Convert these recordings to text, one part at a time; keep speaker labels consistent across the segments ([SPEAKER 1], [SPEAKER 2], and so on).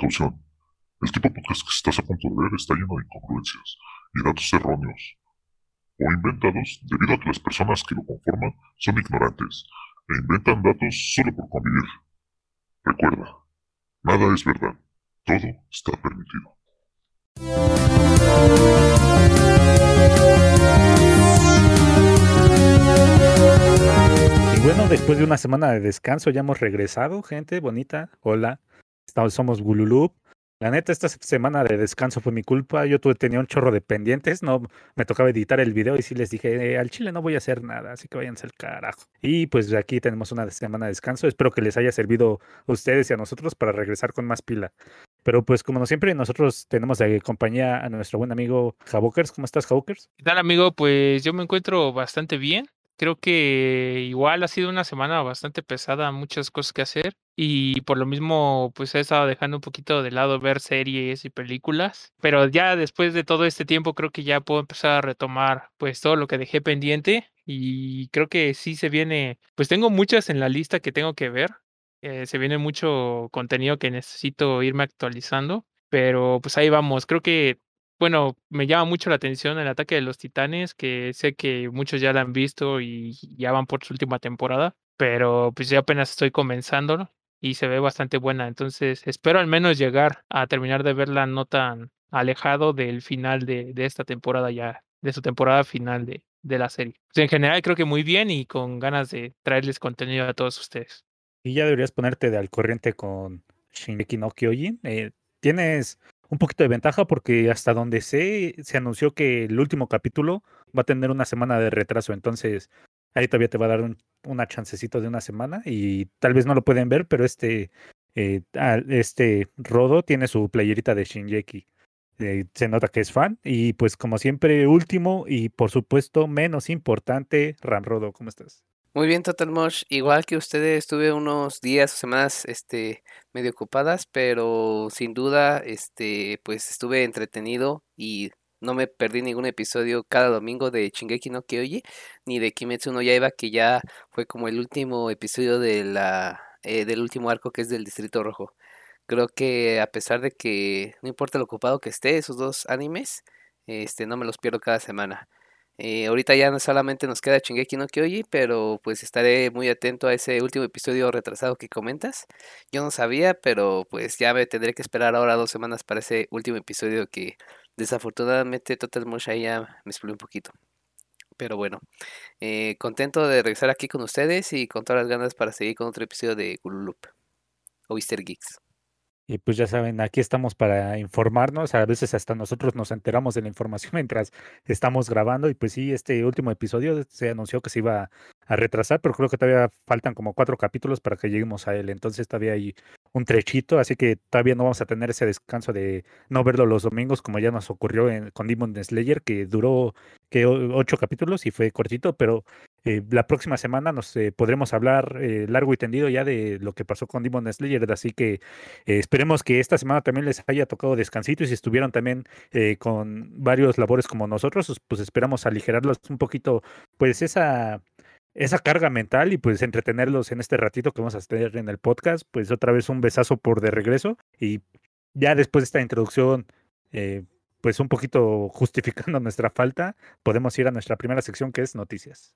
[SPEAKER 1] Precaución. El tipo podcast que estás a punto de ver está lleno de incongruencias y datos erróneos o inventados debido a que las personas que lo conforman son ignorantes e inventan datos solo por convivir. Recuerda, nada es verdad, todo está permitido.
[SPEAKER 2] Y bueno, después de una semana de descanso ya hemos regresado, gente bonita. Hola, somos Gululup. La neta, esta semana de descanso fue mi culpa. Yo tuve, tenía un chorro de pendientes, no me tocaba editar el video y sí les dije, eh, al chile no voy a hacer nada, así que váyanse al carajo. Y pues aquí tenemos una semana de descanso. Espero que les haya servido a ustedes y a nosotros para regresar con más pila. Pero pues como siempre, nosotros tenemos de compañía a nuestro buen amigo Javokers. ¿Cómo estás, Javokers?
[SPEAKER 3] ¿Qué tal, amigo? Pues yo me encuentro bastante bien. Creo que igual ha sido una semana bastante pesada, muchas cosas que hacer y por lo mismo pues he estado dejando un poquito de lado ver series y películas, pero ya después de todo este tiempo creo que ya puedo empezar a retomar pues todo lo que dejé pendiente y creo que sí se viene, pues tengo muchas en la lista que tengo que ver, eh, se viene mucho contenido que necesito irme actualizando, pero pues ahí vamos, creo que bueno, me llama mucho la atención el ataque de los titanes, que sé que muchos ya la han visto y ya van por su última temporada, pero pues ya apenas estoy comenzando y se ve bastante buena. Entonces espero al menos llegar a terminar de verla no tan alejado del final de, esta temporada ya, de su temporada final de, de la serie. Pues en general creo que muy bien y con ganas de traerles contenido a todos ustedes.
[SPEAKER 2] Y ya deberías ponerte de al corriente con Shingeki no Kyojin. Eh, tienes un poquito de ventaja porque hasta donde sé, se anunció que el último capítulo va a tener una semana de retraso, entonces ahí todavía te va a dar un, una chancecito de una semana y tal vez no lo pueden ver, pero este, eh, este Rodo tiene su playerita de Shinjeki. Eh, se nota que es fan y pues como siempre último y por supuesto menos importante, Ram Rodo, ¿cómo estás?
[SPEAKER 4] Muy bien, Total Mosh. Igual que ustedes, estuve unos días o semanas este, medio ocupadas, pero sin duda, este, pues estuve entretenido y no me perdí ningún episodio cada domingo de Shingeki no Kyoji, ni de Kimetsu no Yaiba, que ya fue como el último episodio de la, eh, del último arco que es del Distrito Rojo. Creo que a pesar de que no importa lo ocupado que esté, esos dos animes, este, no me los pierdo cada semana. Eh, ahorita ya solamente nos queda Chingeki no Kyoji, pero pues estaré muy atento a ese último episodio retrasado que comentas. Yo no sabía, pero pues ya me tendré que esperar ahora dos semanas para ese último episodio que desafortunadamente Total Motion ya me explotó un poquito. Pero bueno, eh, contento de regresar aquí con ustedes y con todas las ganas para seguir con otro episodio de Gululup o Easter Geeks.
[SPEAKER 2] Y pues ya saben, aquí estamos para informarnos. A veces hasta nosotros nos enteramos de la información mientras estamos grabando. Y pues sí, este último episodio se anunció que se iba a retrasar, pero creo que todavía faltan como cuatro capítulos para que lleguemos a él. Entonces todavía hay un trechito, así que todavía no vamos a tener ese descanso de no verlo los domingos como ya nos ocurrió en, con Demon Slayer, que duró que ocho capítulos y fue cortito, pero eh, la próxima semana nos eh, podremos hablar eh, largo y tendido ya de lo que pasó con Demon Slayer, así que esperemos que esta semana también les haya tocado descansito y si estuvieron también con varios labores como nosotros, pues esperamos aligerarlos un poquito, pues esa esa carga mental y pues entretenerlos en este ratito que vamos a tener en el podcast, pues otra vez un besazo por de regreso y ya después de esta introducción pues un poquito justificando nuestra falta, podemos ir a nuestra primera sección que es noticias.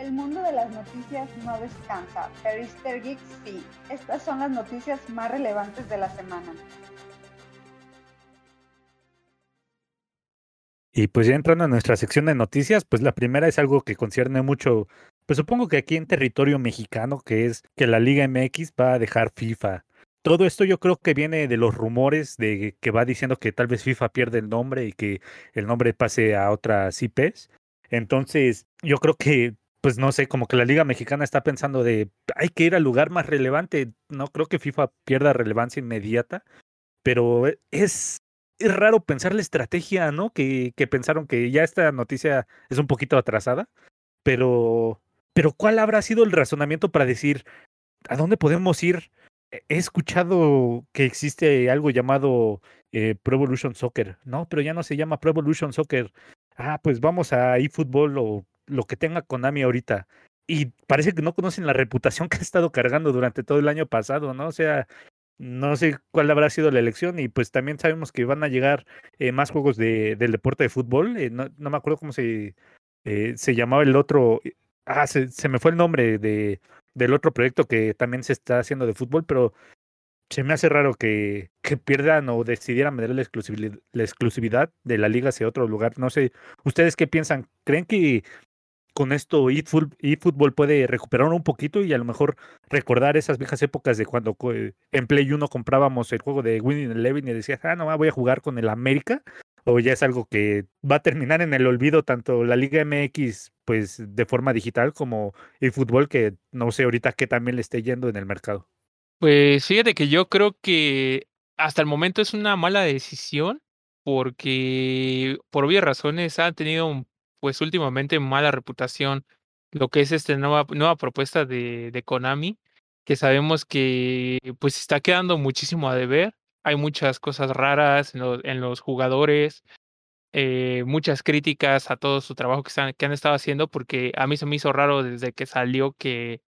[SPEAKER 5] El mundo de las noticias no descansa, pero Easter Geeks sí. Estas son las noticias más relevantes de la semana.
[SPEAKER 2] Y pues ya entrando a nuestra sección de noticias, pues la primera es algo que concierne mucho, pues supongo que aquí en territorio mexicano, que es que la Liga MX va a dejar FIFA. Todo esto yo creo que viene de los rumores de que va diciendo que tal vez FIFA pierde el nombre y que el nombre pase a otras IPs. Entonces, yo creo que pues no sé, como que la Liga Mexicana está pensando de hay que ir al lugar más relevante. No creo que FIFA pierda relevancia inmediata, pero e, es, es raro pensar la estrategia, ¿no? Que, que pensaron que ya esta noticia es un poquito atrasada, pero, pero ¿cuál habrá sido el razonamiento para decir a dónde podemos ir? He escuchado que existe algo llamado eh, Pro Evolution Soccer, ¿no? Pero ya no se llama Pro Evolution Soccer. Ah, pues vamos a eFootball o lo que tenga Konami ahorita. y parece que no conocen la reputación que ha estado cargando durante todo el año pasado, ¿no? O sea, no sé cuál habrá sido la elección y pues también sabemos que van a llegar eh, más juegos de, del deporte de fútbol. Eh, no, no, me acuerdo cómo se, eh, se llamaba el otro. Ah, se, se, me fue el nombre de, del otro proyecto que también se está haciendo de fútbol, pero se me hace raro que, que pierdan o decidieran vender la exclusividad, la exclusividad de la liga hacia otro lugar. No sé, ¿ustedes qué piensan? ¿Creen que con esto eFootball puede recuperar un poquito y a lo mejor recordar esas viejas épocas de cuando en Play 1 comprábamos el juego de Winning Eleven y decías, ah, no, voy a jugar con el América? ¿O ya es algo que va a terminar en el olvido tanto la Liga MX pues de forma digital como eFootball que no sé ahorita qué también le esté yendo en el mercado?
[SPEAKER 3] Pues fíjate que yo creo que hasta el momento es una mala decisión porque por obvias razones ha tenido pues últimamente mala reputación lo que es esta nueva, nueva propuesta de, de Konami, que sabemos que pues está quedando muchísimo a deber. Hay muchas cosas raras en, lo, en los jugadores, eh, muchas críticas a todo su trabajo que, están, que han estado haciendo, porque a mí se me hizo raro desde que salió que,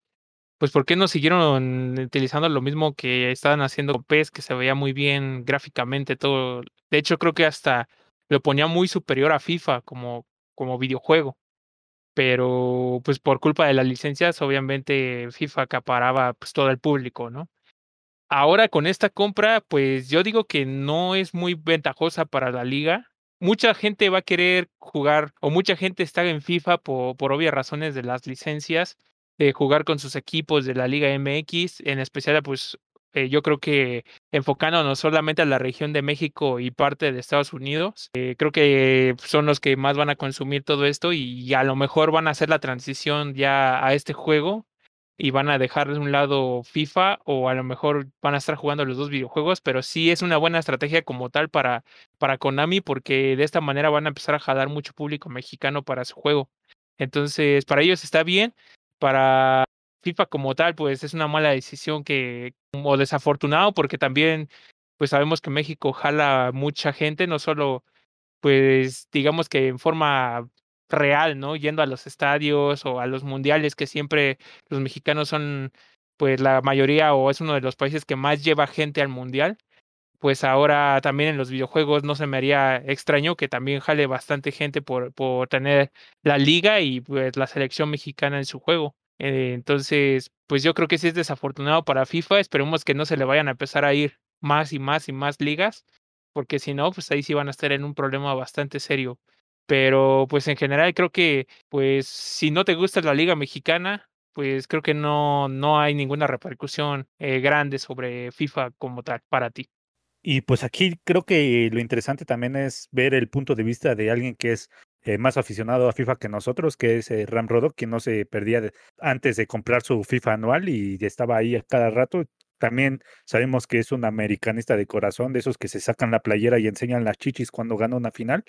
[SPEAKER 3] pues, ¿por qué no siguieron utilizando lo mismo que estaban haciendo PES, que se veía muy bien gráficamente todo? De hecho, creo que hasta lo ponía muy superior a FIFA como, como videojuego. Pero pues por culpa de las licencias, obviamente FIFA acaparaba pues todo el público, ¿no? Ahora con esta compra, pues yo digo que no es muy ventajosa para la liga. Mucha gente va a querer jugar o mucha gente está en FIFA por, por obvias razones de las licencias, de jugar con sus equipos de la Liga MX, en especial pues eh, yo creo que enfocándonos solamente a la región de México y parte de Estados Unidos, eh, creo que son los que más van a consumir todo esto y a lo mejor van a hacer la transición ya a este juego y van a dejar de un lado FIFA o a lo mejor van a estar jugando los dos videojuegos, pero sí es una buena estrategia como tal para, para Konami porque de esta manera van a empezar a jalar mucho público mexicano para su juego. Entonces, para ellos está bien, para FIFA como tal, pues es una mala decisión que, o desafortunado, porque también, pues sabemos que México jala mucha gente, no solo, pues digamos que en forma real, ¿no? Yendo a los estadios o a los mundiales, que siempre los mexicanos son, pues la mayoría o es uno de los países que más lleva gente al mundial. Pues ahora también en los videojuegos no se me haría extraño que también jale bastante gente por, por tener la liga y pues la selección mexicana en su juego. Eh, entonces, pues yo creo que sí es desafortunado para FIFA. Esperemos que no se le vayan a empezar a ir más y más y más ligas, porque si no, pues ahí sí van a estar en un problema bastante serio. Pero pues en general creo que, pues si no te gusta la liga mexicana, pues creo que no, no hay ninguna repercusión eh, grande sobre FIFA como tal para ti.
[SPEAKER 2] Y pues aquí creo que lo interesante también es ver el punto de vista de alguien que es eh, más aficionado a FIFA que nosotros, que es eh, Ram Rodok, quien no se perdía antes de comprar su FIFA anual y estaba ahí cada rato. También sabemos que es un americanista de corazón, de esos que se sacan la playera y enseñan las chichis cuando gana una final.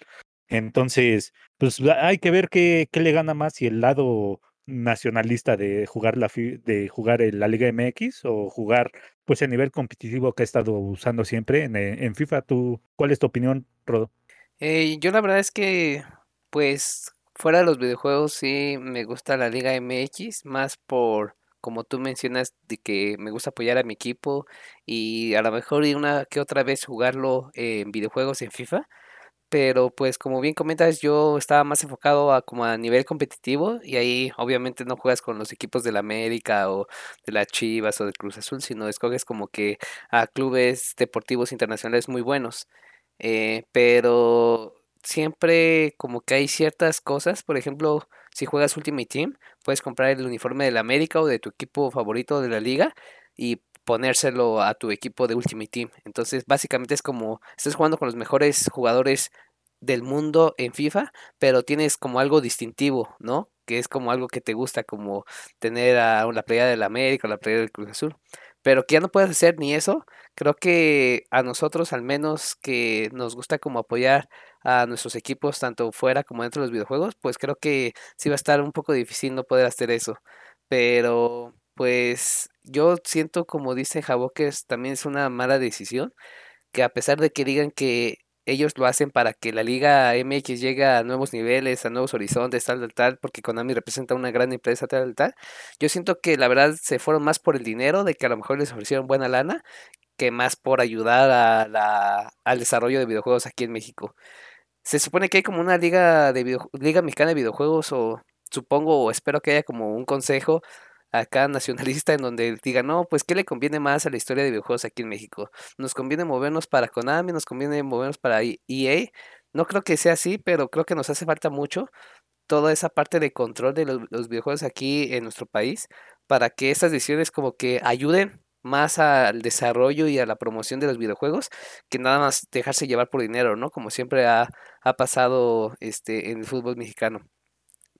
[SPEAKER 2] Entonces, pues hay que ver qué, qué le gana más, si el lado nacionalista de jugar la de jugar la Liga MX o jugar pues el nivel competitivo que ha estado usando siempre en, eh, FIFA. ¿Tú, ¿Cuál es tu opinión, Rodo?
[SPEAKER 4] Yo la verdad es que pues fuera de los videojuegos sí me gusta la Liga MX, más por como tú mencionas de que me gusta apoyar a mi equipo y a lo mejor y una que otra vez jugarlo en videojuegos en FIFA. Pero pues como bien comentas, yo estaba más enfocado a como a nivel competitivo y ahí obviamente no juegas con los equipos de la América o de la Chivas o del Cruz Azul, sino escoges como que a clubes deportivos internacionales muy buenos. Eh, pero siempre como que hay ciertas cosas, por ejemplo, si juegas Ultimate Team, puedes comprar el uniforme de la América o de tu equipo favorito de la liga y ponérselo a tu equipo de Ultimate Team. Entonces, básicamente es como estás jugando con los mejores jugadores del mundo en FIFA, pero tienes como algo distintivo, ¿no? Que es como algo que te gusta, como tener a la playa de la América o la playa del Cruz Azul. Pero que ya no puedes hacer ni eso, creo que a nosotros al menos que nos gusta como apoyar a nuestros equipos tanto fuera como dentro de los videojuegos, pues creo que sí va a estar un poco difícil no poder hacer eso. Pero pues yo siento como dice Jabo que también es una mala decisión, que a pesar de que digan que ellos lo hacen para que la Liga MX llegue a nuevos niveles, a nuevos horizontes, tal, tal, tal, porque Konami representa una gran empresa, tal, tal. Yo siento que la verdad se fueron más por el dinero, de que a lo mejor les ofrecieron buena lana, que más por ayudar a la, al desarrollo de videojuegos aquí en México. Se supone que hay como una liga de liga mexicana de videojuegos o supongo o espero que haya como un consejo acá nacionalista en donde diga, no, pues ¿qué le conviene más a la historia de videojuegos aquí en México? ¿Nos conviene movernos para Konami? ¿Nos conviene movernos para EA? No creo que sea así, pero creo que nos hace falta mucho toda esa parte de control de los, videojuegos aquí en nuestro país para que esas decisiones como que ayuden más al desarrollo y a la promoción de los videojuegos que nada más dejarse llevar por dinero, ¿no? Como siempre ha, ha pasado este, en el fútbol mexicano.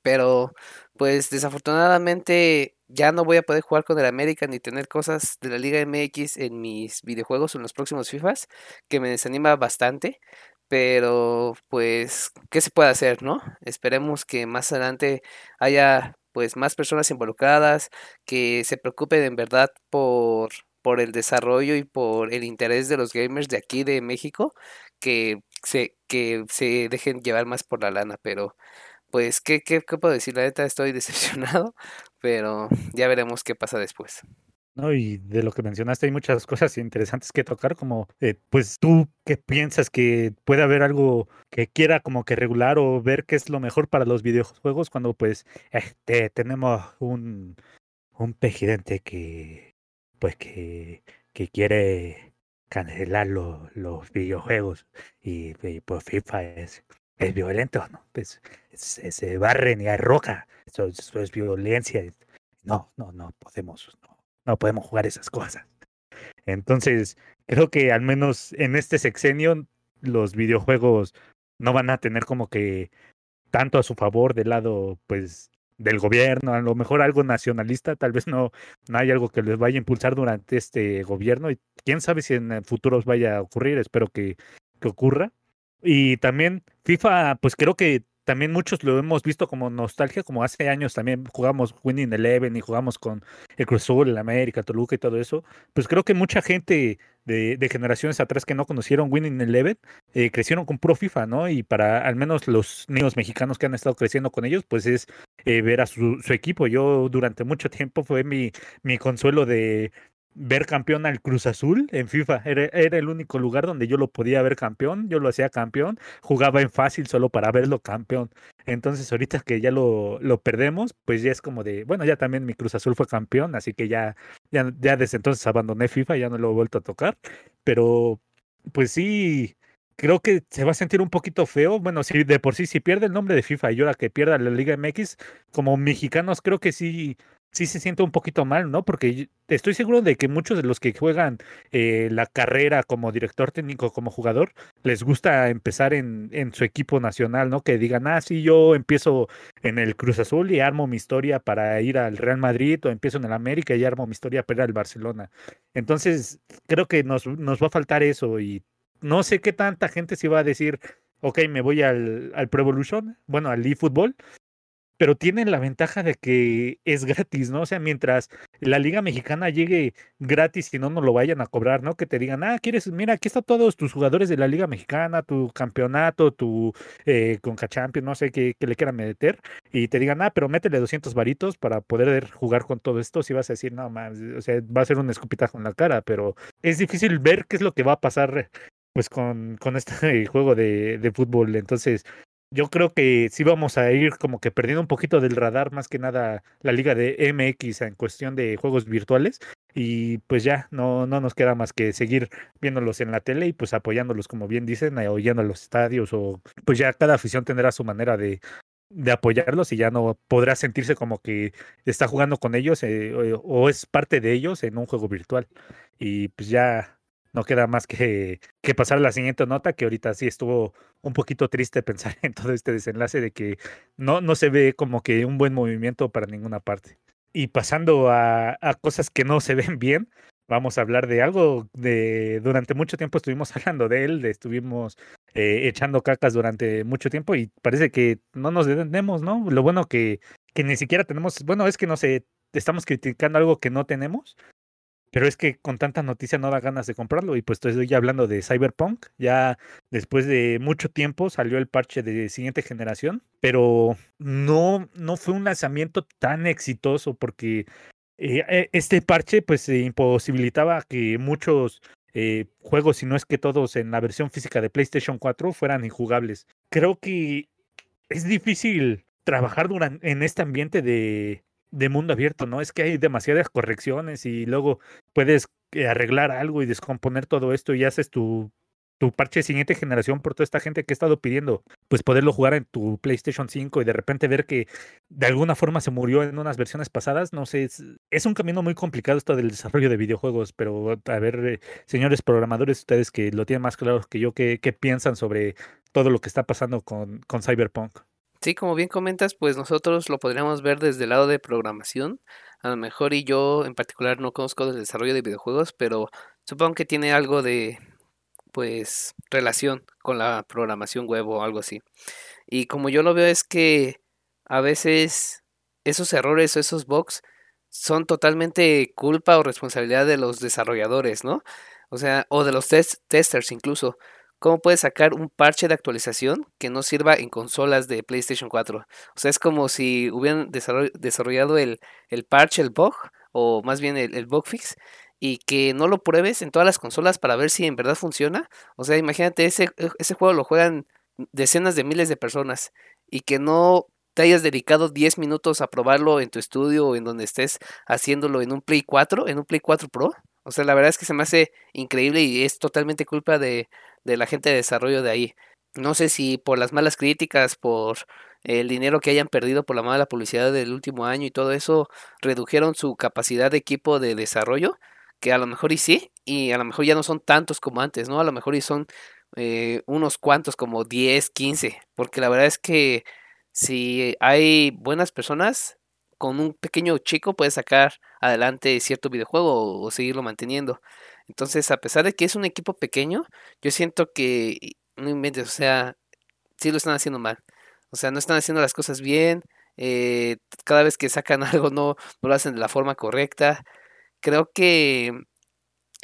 [SPEAKER 4] Pero, pues desafortunadamente ya no voy a poder jugar con el América ni tener cosas de la Liga MX en mis videojuegos o en los próximos FIFAs, que me desanima bastante. Pero, pues, ¿qué se puede hacer, no? Esperemos que más adelante haya pues más personas involucradas, que se preocupen en verdad por, por el desarrollo y por el interés de los gamers de aquí de México, que se, que se dejen llevar más por la lana, pero pues, ¿qué, qué, qué puedo decir? La neta estoy decepcionado, pero ya veremos qué pasa después.
[SPEAKER 2] No, y de lo que mencionaste hay muchas cosas interesantes que tocar, como eh, pues tú qué piensas que puede haber algo que quiera como que regular o ver qué es lo mejor para los videojuegos cuando pues este tenemos un, un presidente que pues que, que quiere cancelar los videojuegos y, pues FIFA es, es violento, ¿no? Pues se barren y hay roca, eso, eso es violencia. No, no, no podemos, no no podemos jugar esas cosas. Entonces, creo que al menos en este sexenio los videojuegos no van a tener como que tanto a su favor del lado, pues, del gobierno, a lo mejor algo nacionalista, tal vez no, no hay algo que les vaya a impulsar durante este gobierno y quién sabe si en el futuro vaya a ocurrir, espero que, que ocurra. Y también FIFA, pues creo que también muchos lo hemos visto como nostalgia, como hace años también jugamos Winning Eleven y jugamos con el Cruz Azul, el América, Toluca y todo eso. Pues creo que mucha gente de, generaciones atrás que no conocieron Winning Eleven eh, crecieron con Pro FIFA, ¿no? Y para al menos los niños mexicanos que han estado creciendo con ellos, pues es eh, ver a su, equipo. Yo durante mucho tiempo fue mi consuelo de ver campeón al Cruz Azul en FIFA. Era, era, el único lugar donde yo lo podía ver campeón. Yo lo hacía campeón. Jugaba en fácil solo para verlo campeón. Entonces, ahorita que ya lo, lo perdemos, pues ya es como de, bueno, ya también mi Cruz Azul fue campeón, así que ya, ya, desde entonces abandoné FIFA, ya no lo he vuelto a tocar. Pero, pues sí, creo que se va a sentir un poquito feo. Bueno, si de por sí, si pierde el nombre de FIFA y ahora que pierda la Liga MX, como mexicanos, creo que sí sí se siente un poquito mal, ¿no? Porque estoy seguro de que muchos de los que juegan eh, la carrera como director técnico, como jugador, les gusta empezar en, en, su equipo nacional, ¿no? Que digan, ah, sí, yo empiezo en el Cruz Azul y armo mi historia para ir al Real Madrid, o empiezo en el América y armo mi historia para ir al Barcelona. Entonces, creo que nos, nos va a faltar eso y no sé qué tanta gente se va a decir, ok, me voy al, al Pro Evolution, bueno, al eFootball, pero tienen la ventaja de que es gratis, ¿no? O sea, mientras la Liga Mexicana llegue gratis y no nos lo vayan a cobrar, ¿no? Que te digan, ah, quieres, mira, aquí están todos tus jugadores de la Liga Mexicana, tu campeonato, tu eh, Conca Champions, no sé qué, le quieran meter, y te digan, ah, pero métele 200 varitos para poder jugar con todo esto, si vas a decir, no, más, o sea, va a ser un escupitajo en la cara, pero es difícil ver qué es lo que va a pasar pues con, con este juego de, de fútbol. Entonces, yo creo que sí vamos a ir como que perdiendo un poquito del radar, más que nada la liga de MX en cuestión de juegos virtuales. Y pues ya no, no nos queda más que seguir viéndolos en la tele y pues apoyándolos, como bien dicen, oyendo a los estadios o pues ya cada afición tendrá su manera de, de apoyarlos y ya no podrá sentirse como que está jugando con ellos eh, o, o es parte de ellos en un juego virtual. Y pues ya no queda más que, que pasar a la siguiente nota, que ahorita sí estuvo un poquito triste pensar en todo este desenlace de que no, no se ve como que un buen movimiento para ninguna parte. Y pasando a, a cosas que no se ven bien, vamos a hablar de algo de durante mucho tiempo estuvimos hablando de él, de, estuvimos eh, echando cacas durante mucho tiempo y parece que no nos detenemos, ¿no? Lo bueno que, que ni siquiera tenemos, bueno, es que no sé, estamos criticando algo que no tenemos, pero es que con tanta noticia no da ganas de comprarlo. Y pues estoy ya hablando de Cyberpunk. Ya después de mucho tiempo salió el parche de siguiente generación, pero no, no fue un lanzamiento tan exitoso porque eh, e, este parche pues imposibilitaba que muchos eh, juegos, si no es que todos en la versión física de PlayStation 4 fueran injugables. Creo que es difícil trabajar durante, en este ambiente de, de mundo abierto, ¿no? Es que hay demasiadas correcciones y luego puedes eh, arreglar algo y descomponer todo esto y haces tu, tu parche de siguiente generación por toda esta gente que ha estado pidiendo, pues poderlo jugar en tu PlayStation 5 y de repente ver que de alguna forma se murió en unas versiones pasadas, no sé, es, un camino muy complicado esto del desarrollo de videojuegos, pero a ver, eh, señores programadores, ustedes que lo tienen más claro que yo, ¿qué, qué piensan sobre todo lo que está pasando con, con Cyberpunk?
[SPEAKER 4] Sí, como bien comentas, pues nosotros lo podríamos ver desde el lado de programación. A lo mejor y yo en particular no conozco del desarrollo de videojuegos, pero supongo que tiene algo de pues relación con la programación web o algo así. Y como yo lo veo es que a veces esos errores o esos bugs son totalmente culpa o responsabilidad de los desarrolladores, ¿no? O sea, o de los testers incluso. ¿Cómo puedes sacar un parche de actualización que no sirva en consolas de PlayStation 4? O sea, es como si hubieran desarrollado el, el parche, el bug, o más bien el, bug fix, y que no lo pruebes en todas las consolas para ver si en verdad funciona. O sea, imagínate, ese, e, ese juego lo juegan decenas de miles de personas y que no te hayas dedicado 10 minutos a probarlo en tu estudio o en donde estés haciéndolo en un Play 4, en un Play 4 Pro. O sea, la verdad es que se me hace increíble y es totalmente culpa de, de la gente de desarrollo de ahí. No sé si por las malas críticas, por el dinero que hayan perdido por la mala publicidad del último año y todo eso, redujeron su capacidad de equipo de desarrollo, que a lo mejor y sí, y a lo mejor ya no son tantos como antes, ¿no? A lo mejor y son eh, unos cuantos, como 10, 15, porque la verdad es que si hay buenas personas, con un pequeño chico puedes sacar adelante cierto videojuego o seguirlo manteniendo. Entonces, a pesar de que es un equipo pequeño, yo siento que, no inventes, o sea, sí lo están haciendo mal. O sea, no están haciendo las cosas bien. Eh, cada vez que sacan algo no lo hacen de la forma correcta. Creo que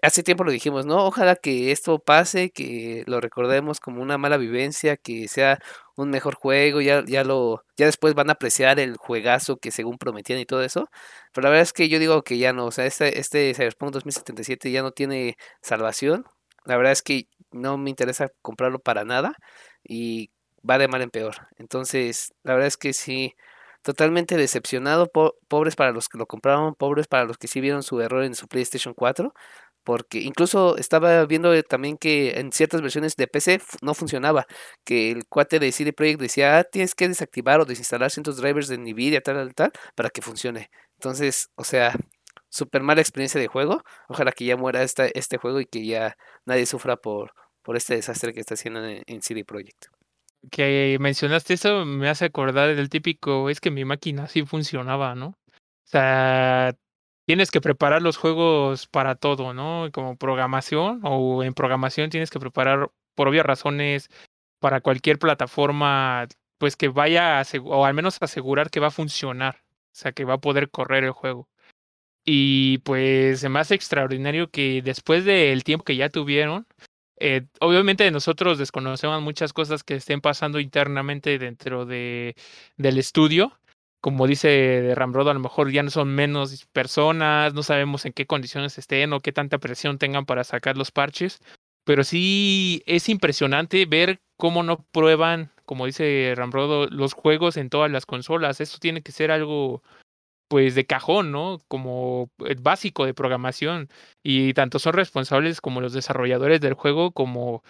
[SPEAKER 4] hace tiempo lo dijimos, ¿no? Ojalá que esto pase, que lo recordemos como una mala vivencia, que sea un mejor juego, ya, ya lo, ya después van a apreciar el juegazo que según prometían y todo eso. Pero la verdad es que yo digo que ya no, o sea, este, este Cyberpunk 2077 ya no tiene salvación. La verdad es que no me interesa comprarlo para nada y va de mal en peor. Entonces, la verdad es que sí, totalmente decepcionado. pobres para los que lo compraron, pobres para los que sí vieron su error en su PlayStation 4 porque incluso estaba viendo también que en ciertas versiones de PC no funcionaba, que el cuate de CD Projekt decía, ah, tienes que desactivar o desinstalar ciertos drivers de Nvidia, tal, tal, tal, para que funcione. Entonces, o sea, súper mala experiencia de juego. Ojalá que ya muera esta, este juego y que ya nadie sufra por, por este desastre que está haciendo en, en CD Projekt.
[SPEAKER 3] Que mencionaste eso me hace acordar del típico, es que mi máquina sí funcionaba, ¿no? O sea, tienes que preparar los juegos para todo, ¿no? Como programación o en programación tienes que preparar por obvias razones para cualquier plataforma, pues que vaya a o al menos asegurar que va a funcionar, o sea, que va a poder correr el juego. Y pues se me extraordinario que después del tiempo que ya tuvieron, eh, obviamente nosotros desconocemos muchas cosas que estén pasando internamente dentro de, del estudio, como dice Ramrodo, a lo mejor ya no son menos personas, no sabemos en qué condiciones estén o qué tanta presión tengan para sacar los parches, pero sí es impresionante ver cómo no prueban, como dice Ramrodo, los juegos en todas las consolas. Esto tiene que ser algo pues de cajón, ¿no? Como básico de programación. Y tanto son responsables como los desarrolladores del juego, como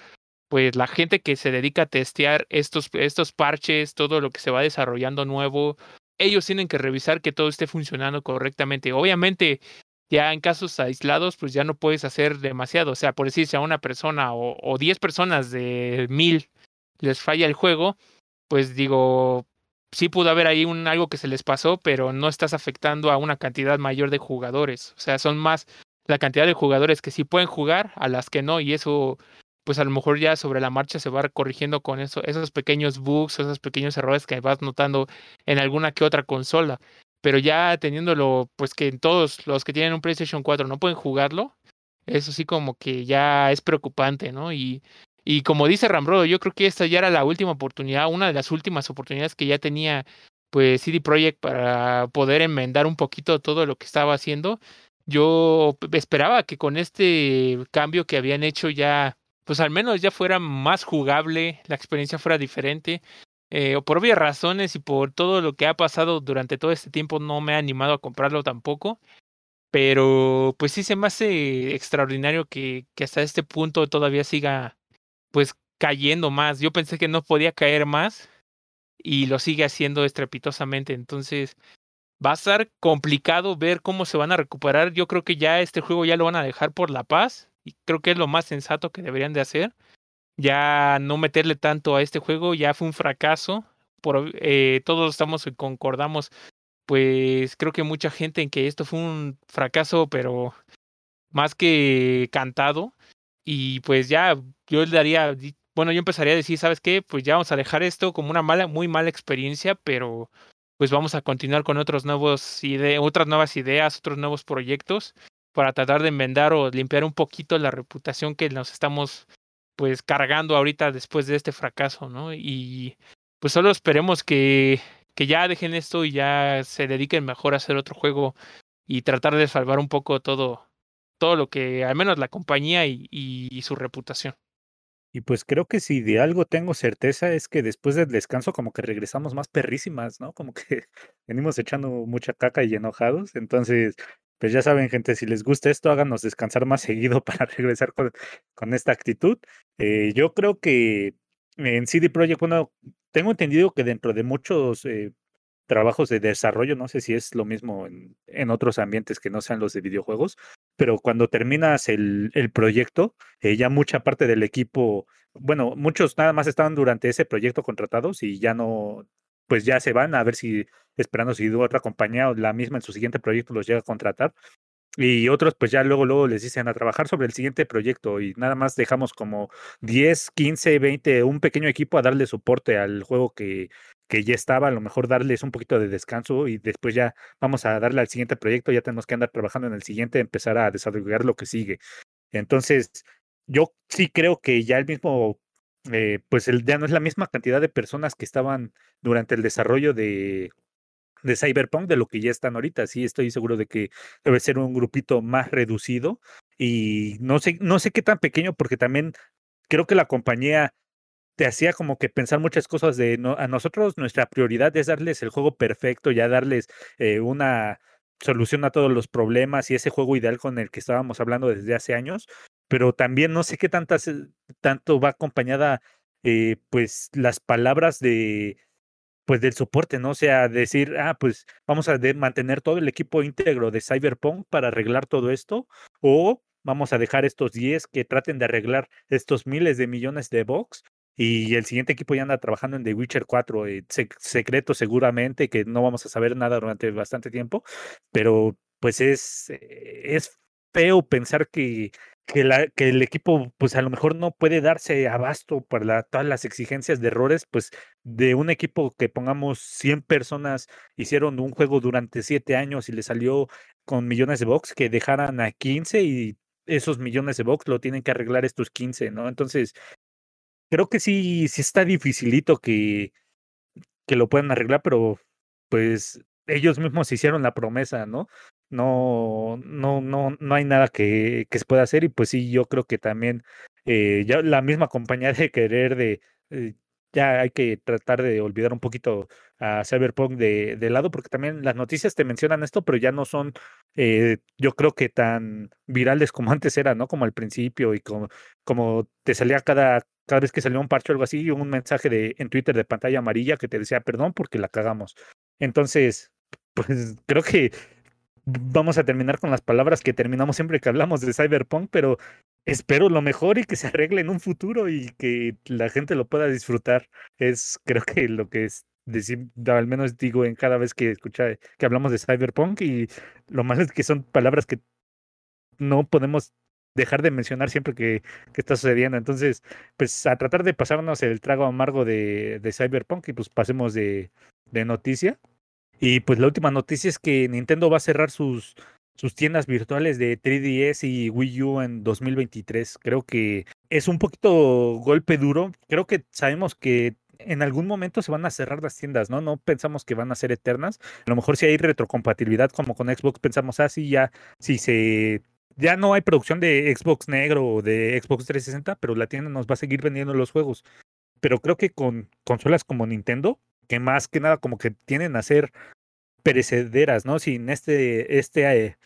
[SPEAKER 3] pues la gente que se dedica a testear estos, estos parches, todo lo que se va desarrollando nuevo, ellos tienen que revisar que todo esté funcionando correctamente. Obviamente, ya en casos aislados, pues ya no puedes hacer demasiado. O sea, por decir, si a una persona o, diez personas de mil les falla el juego, pues digo, sí pudo haber ahí un algo que se les pasó, pero no estás afectando a una cantidad mayor de jugadores. O sea, son más la cantidad de jugadores que sí pueden jugar a las que no, y eso pues a lo mejor ya sobre la marcha se va corrigiendo con eso, esos pequeños bugs, esos pequeños errores que vas notando en alguna que otra consola. pero ya teniéndolo, pues que todos los que tienen un PlayStation 4 no pueden jugarlo, eso sí como que ya es preocupante, ¿no? Y, y como dice Rambrodo, yo creo que esta ya era la última oportunidad, una de las últimas oportunidades que ya tenía pues CD Projekt para poder enmendar un poquito todo lo que estaba haciendo. Yo esperaba que con este cambio que habían hecho ya, pues al menos ya fuera más jugable, la experiencia fuera diferente. Eh, por obvias razones y por todo lo que ha pasado durante todo este tiempo no me ha animado a comprarlo tampoco. Pero pues sí se me hace extraordinario que, hasta este punto todavía siga pues cayendo más. Yo pensé que no podía caer más y lo sigue haciendo estrepitosamente. Entonces va a ser complicado ver cómo se van a recuperar. Yo creo que ya este juego ya lo van a dejar por la paz y creo que es lo más sensato que deberían de hacer. Ya no meterle tanto a este juego, ya fue un fracaso. Por, eh, todos estamos concordamos, pues creo que mucha gente en que esto fue un fracaso, pero más que cantado. Y pues ya yo daría bueno, yo empezaría a decir, ¿sabes qué? Pues ya vamos a dejar esto como una mala, muy mala experiencia, pero pues vamos a continuar con otros nuevos ide otras nuevas ideas, otros nuevos proyectos para tratar de enmendar o limpiar un poquito la reputación que nos estamos pues cargando ahorita después de este fracaso, ¿no? Y pues solo esperemos que, que ya dejen esto y ya se dediquen mejor a hacer otro juego y tratar de salvar un poco todo, todo lo que, al menos la compañía y, y su reputación.
[SPEAKER 2] Y pues creo que si de algo tengo certeza es que después del descanso como que regresamos más perrísimas, ¿no? Como que venimos echando mucha caca y enojados. Entonces, pues ya saben, gente, si les gusta esto, háganos descansar más seguido para regresar con, esta actitud. Eh, yo creo que en CD Projekt, bueno, tengo entendido que dentro de muchos eh, trabajos de desarrollo, no sé si es lo mismo en, otros ambientes que no sean los de videojuegos, pero cuando terminas el, el proyecto, eh, ya mucha parte del equipo, bueno, muchos nada más estaban durante ese proyecto contratados y ya no, pues ya se van a ver si, esperando si otra compañía o la misma en su siguiente proyecto los llega a contratar. Y otros, pues ya luego, luego les dicen a trabajar sobre el siguiente proyecto y nada más dejamos como 10, 15, 20, un pequeño equipo a darle soporte al juego que, que ya estaba, a lo mejor darles un poquito de descanso y después ya vamos a darle al siguiente proyecto, ya tenemos que andar trabajando en el siguiente, empezar a desarrollar lo que sigue. Entonces, yo sí creo que ya el mismo, eh, pues el, ya no es la misma cantidad de personas que estaban durante el desarrollo de, Cyberpunk de lo que ya están ahorita. Sí, estoy seguro de que debe ser un grupito más reducido y no sé, no sé qué tan pequeño, porque también creo que la compañía te hacía como que pensar muchas cosas de no, a nosotros nuestra prioridad es darles el juego perfecto, ya darles eh, una solución a todos los problemas y ese juego ideal con el que estábamos hablando desde hace años, pero también no sé qué tanto va acompañada eh, pues las palabras de pues del soporte, ¿no? O sea, decir, ah, pues vamos a mantener todo el equipo íntegro de Cyberpunk para arreglar todo esto, o vamos a dejar estos 10 que traten de arreglar estos miles de millones de bugs y el siguiente equipo ya anda trabajando en The Witcher 4, eh, secreto seguramente, que no vamos a saber nada durante bastante tiempo, pero pues es, eh, es feo pensar que, que, la, que el equipo pues a lo mejor no puede darse abasto para todas las exigencias de errores, pues de un equipo que pongamos 100 personas hicieron un juego durante 7 años y le salió con millones de bugs, que dejaran a 15 y esos millones de bugs lo tienen que arreglar estos 15, ¿no? Entonces, creo que sí, sí está dificilito que, que lo puedan arreglar, pero pues ellos mismos hicieron la promesa, ¿no? No, no, no, no hay nada que, que se pueda hacer y pues sí, yo creo que también eh, ya la misma compañía de querer de eh, ya hay que tratar de olvidar un poquito a Cyberpunk de, de, lado, porque también las noticias te mencionan esto, pero ya no son, eh, yo creo que tan virales como antes era, ¿no? Como al principio y como, como te salía cada, cada vez que salía un parche o algo así, un mensaje de, en Twitter de pantalla amarilla que te decía perdón porque la cagamos. Entonces, pues creo que vamos a terminar con las palabras que terminamos siempre que hablamos de Cyberpunk, pero espero lo mejor y que se arregle en un futuro y que la gente lo pueda disfrutar. Es creo que lo que es decir, al menos digo en cada vez que escucha que hablamos de Cyberpunk y lo malo es que son palabras que no podemos dejar de mencionar siempre que, que, está sucediendo. Entonces, pues a tratar de pasarnos el trago amargo de, Cyberpunk y pues pasemos de, de noticia. Y pues la última noticia es que Nintendo va a cerrar sus, sus tiendas virtuales de 3DS y Wii U en 2023. Creo que es un poquito golpe duro. Creo que sabemos que en algún momento se van a cerrar las tiendas, ¿no? No pensamos que van a ser eternas. A lo mejor si hay retrocompatibilidad como con Xbox, pensamos así, ah, ya, si se ya no hay producción de Xbox negro o de Xbox 360, pero la tienda nos va a seguir vendiendo los juegos. Pero creo que con consolas como Nintendo, que más que nada como que tienen a ser perecederas, ¿no? Sin este, este eh,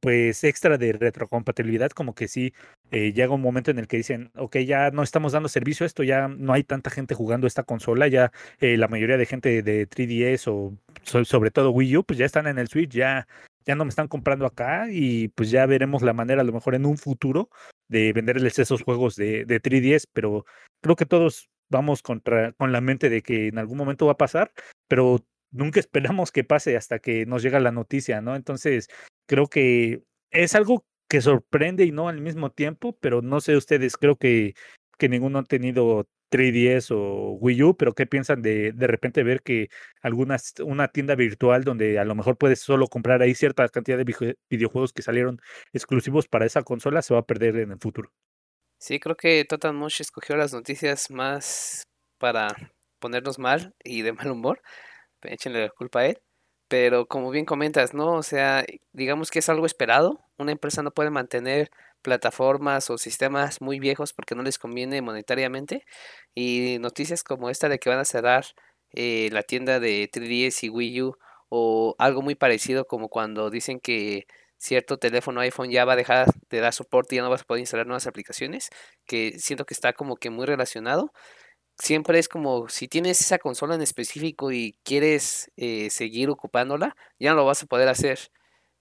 [SPEAKER 2] pues extra de retrocompatibilidad, como que sí eh, llega un momento en el que dicen, ok, ya no estamos dando servicio a esto, ya no hay tanta gente jugando esta consola, ya eh, la mayoría de gente de 3DS o sobre todo Wii U, pues ya están en el Switch, ya, ya no me están comprando acá y pues ya veremos la manera a lo mejor en un futuro de venderles esos juegos de, de 3DS, pero creo que todos vamos contra, con la mente de que en algún momento va a pasar, pero nunca esperamos que pase hasta que nos llega la noticia, ¿no? Entonces, creo que es algo que sorprende y no al mismo tiempo, pero no sé ustedes, creo que, que ninguno ha tenido 3DS o Wii U, pero ¿qué piensan de de repente ver que algunas, una tienda virtual donde a lo mejor puedes solo comprar ahí cierta cantidad de videojuegos que salieron exclusivos para esa consola se va a perder en el futuro?
[SPEAKER 4] Sí, creo que Total Mush escogió las noticias más para ponernos mal y de mal humor. Échenle la culpa a él. Pero como bien comentas, ¿no? O sea, digamos que es algo esperado. Una empresa no puede mantener plataformas o sistemas muy viejos porque no les conviene monetariamente. Y noticias como esta de que van a cerrar eh, la tienda de 3DS y Wii U o algo muy parecido como cuando dicen que cierto teléfono iPhone ya va a dejar de dar soporte y ya no vas a poder instalar nuevas aplicaciones, que siento que está como que muy relacionado. Siempre es como si tienes esa consola en específico y quieres eh, seguir ocupándola, ya no lo vas a poder hacer.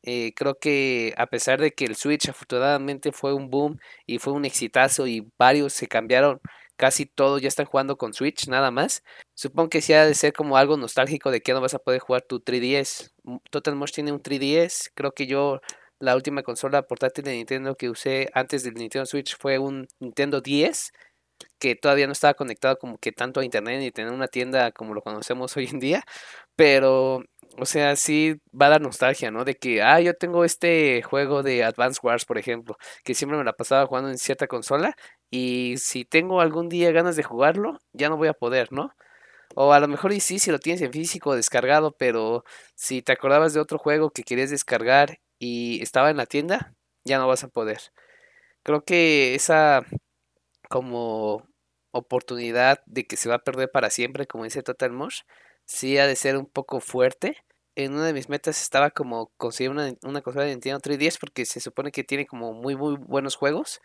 [SPEAKER 4] Eh, creo que a pesar de que el Switch afortunadamente fue un boom y fue un exitazo y varios se cambiaron, casi todos ya están jugando con Switch nada más. Supongo que sí ha de ser como algo nostálgico de que no vas a poder jugar tu 3DS. Total Mosh tiene un 3DS, creo que yo la última consola portátil de Nintendo que usé antes del Nintendo Switch fue un Nintendo 10 que todavía no estaba conectado como que tanto a internet ni tener una tienda como lo conocemos hoy en día, pero o sea, sí va a dar nostalgia, ¿no? De que, ah, yo tengo este juego de Advance Wars, por ejemplo, que siempre me la pasaba jugando en cierta consola y si tengo algún día ganas de jugarlo, ya no voy a poder, ¿no? O a lo mejor y sí, si lo tienes en físico descargado, pero si te acordabas de otro juego que querías descargar y estaba en la tienda, ya no vas a poder. Creo que esa como oportunidad de que se va a perder para siempre, como dice Total Mosh, sí ha de ser un poco fuerte. En una de mis metas estaba como conseguir una, una consola de Nintendo 3DS porque se supone que tiene como muy muy buenos juegos.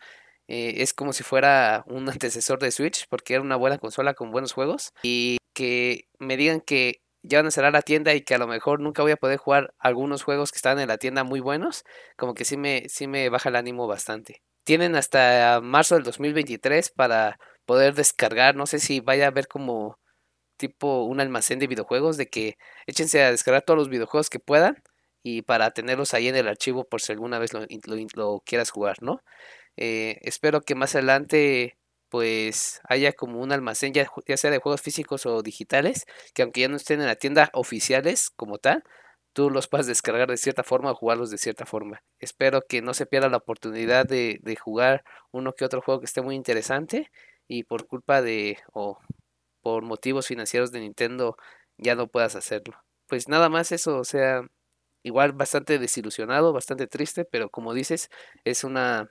[SPEAKER 4] Eh, es como si fuera un antecesor de Switch porque era una buena consola con buenos juegos. Y que me digan que ya van a cerrar la tienda y que a lo mejor nunca voy a poder jugar algunos juegos que están en la tienda muy buenos, como que sí me, sí me baja el ánimo bastante. Tienen hasta marzo del 2023 para poder descargar, no sé si vaya a haber como tipo un almacén de videojuegos, de que échense a descargar todos los videojuegos que puedan y para tenerlos ahí en el archivo por si alguna vez lo, lo, quieras jugar, ¿no? Eh, espero que más adelante pues haya como un almacén ya, ya, sea de juegos físicos o digitales, que aunque ya no estén en la tienda oficiales como tal, tú los puedas descargar de cierta forma o jugarlos de cierta forma. Espero que no se pierda la oportunidad de, de jugar uno que otro juego que esté muy interesante y por culpa de o por motivos financieros de Nintendo ya no puedas hacerlo. Pues nada más eso, o sea, igual bastante desilusionado, bastante triste, pero como dices, es una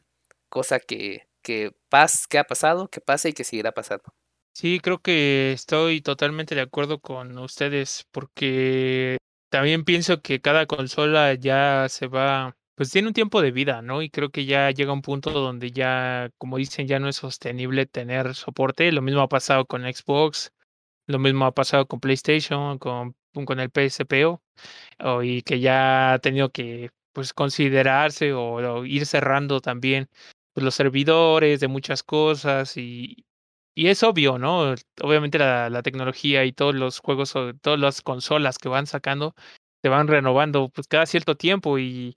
[SPEAKER 4] cosa que, que, pas, que ha pasado, que pasa y que seguirá pasando.
[SPEAKER 3] Sí, creo que estoy totalmente de acuerdo con ustedes porque también pienso que cada consola ya se va, pues tiene un tiempo de vida, ¿no? Y creo que ya llega un punto donde ya, como dicen, ya no es sostenible tener soporte. Lo mismo ha pasado con Xbox, lo mismo ha pasado con PlayStation, con, con el PSPO, o, y que ya ha tenido que pues considerarse o, ir cerrando también pues, los servidores de muchas cosas y, y es obvio, ¿no? Obviamente la, la, tecnología y todos los juegos, todas las consolas que van sacando, se van renovando pues cada cierto tiempo y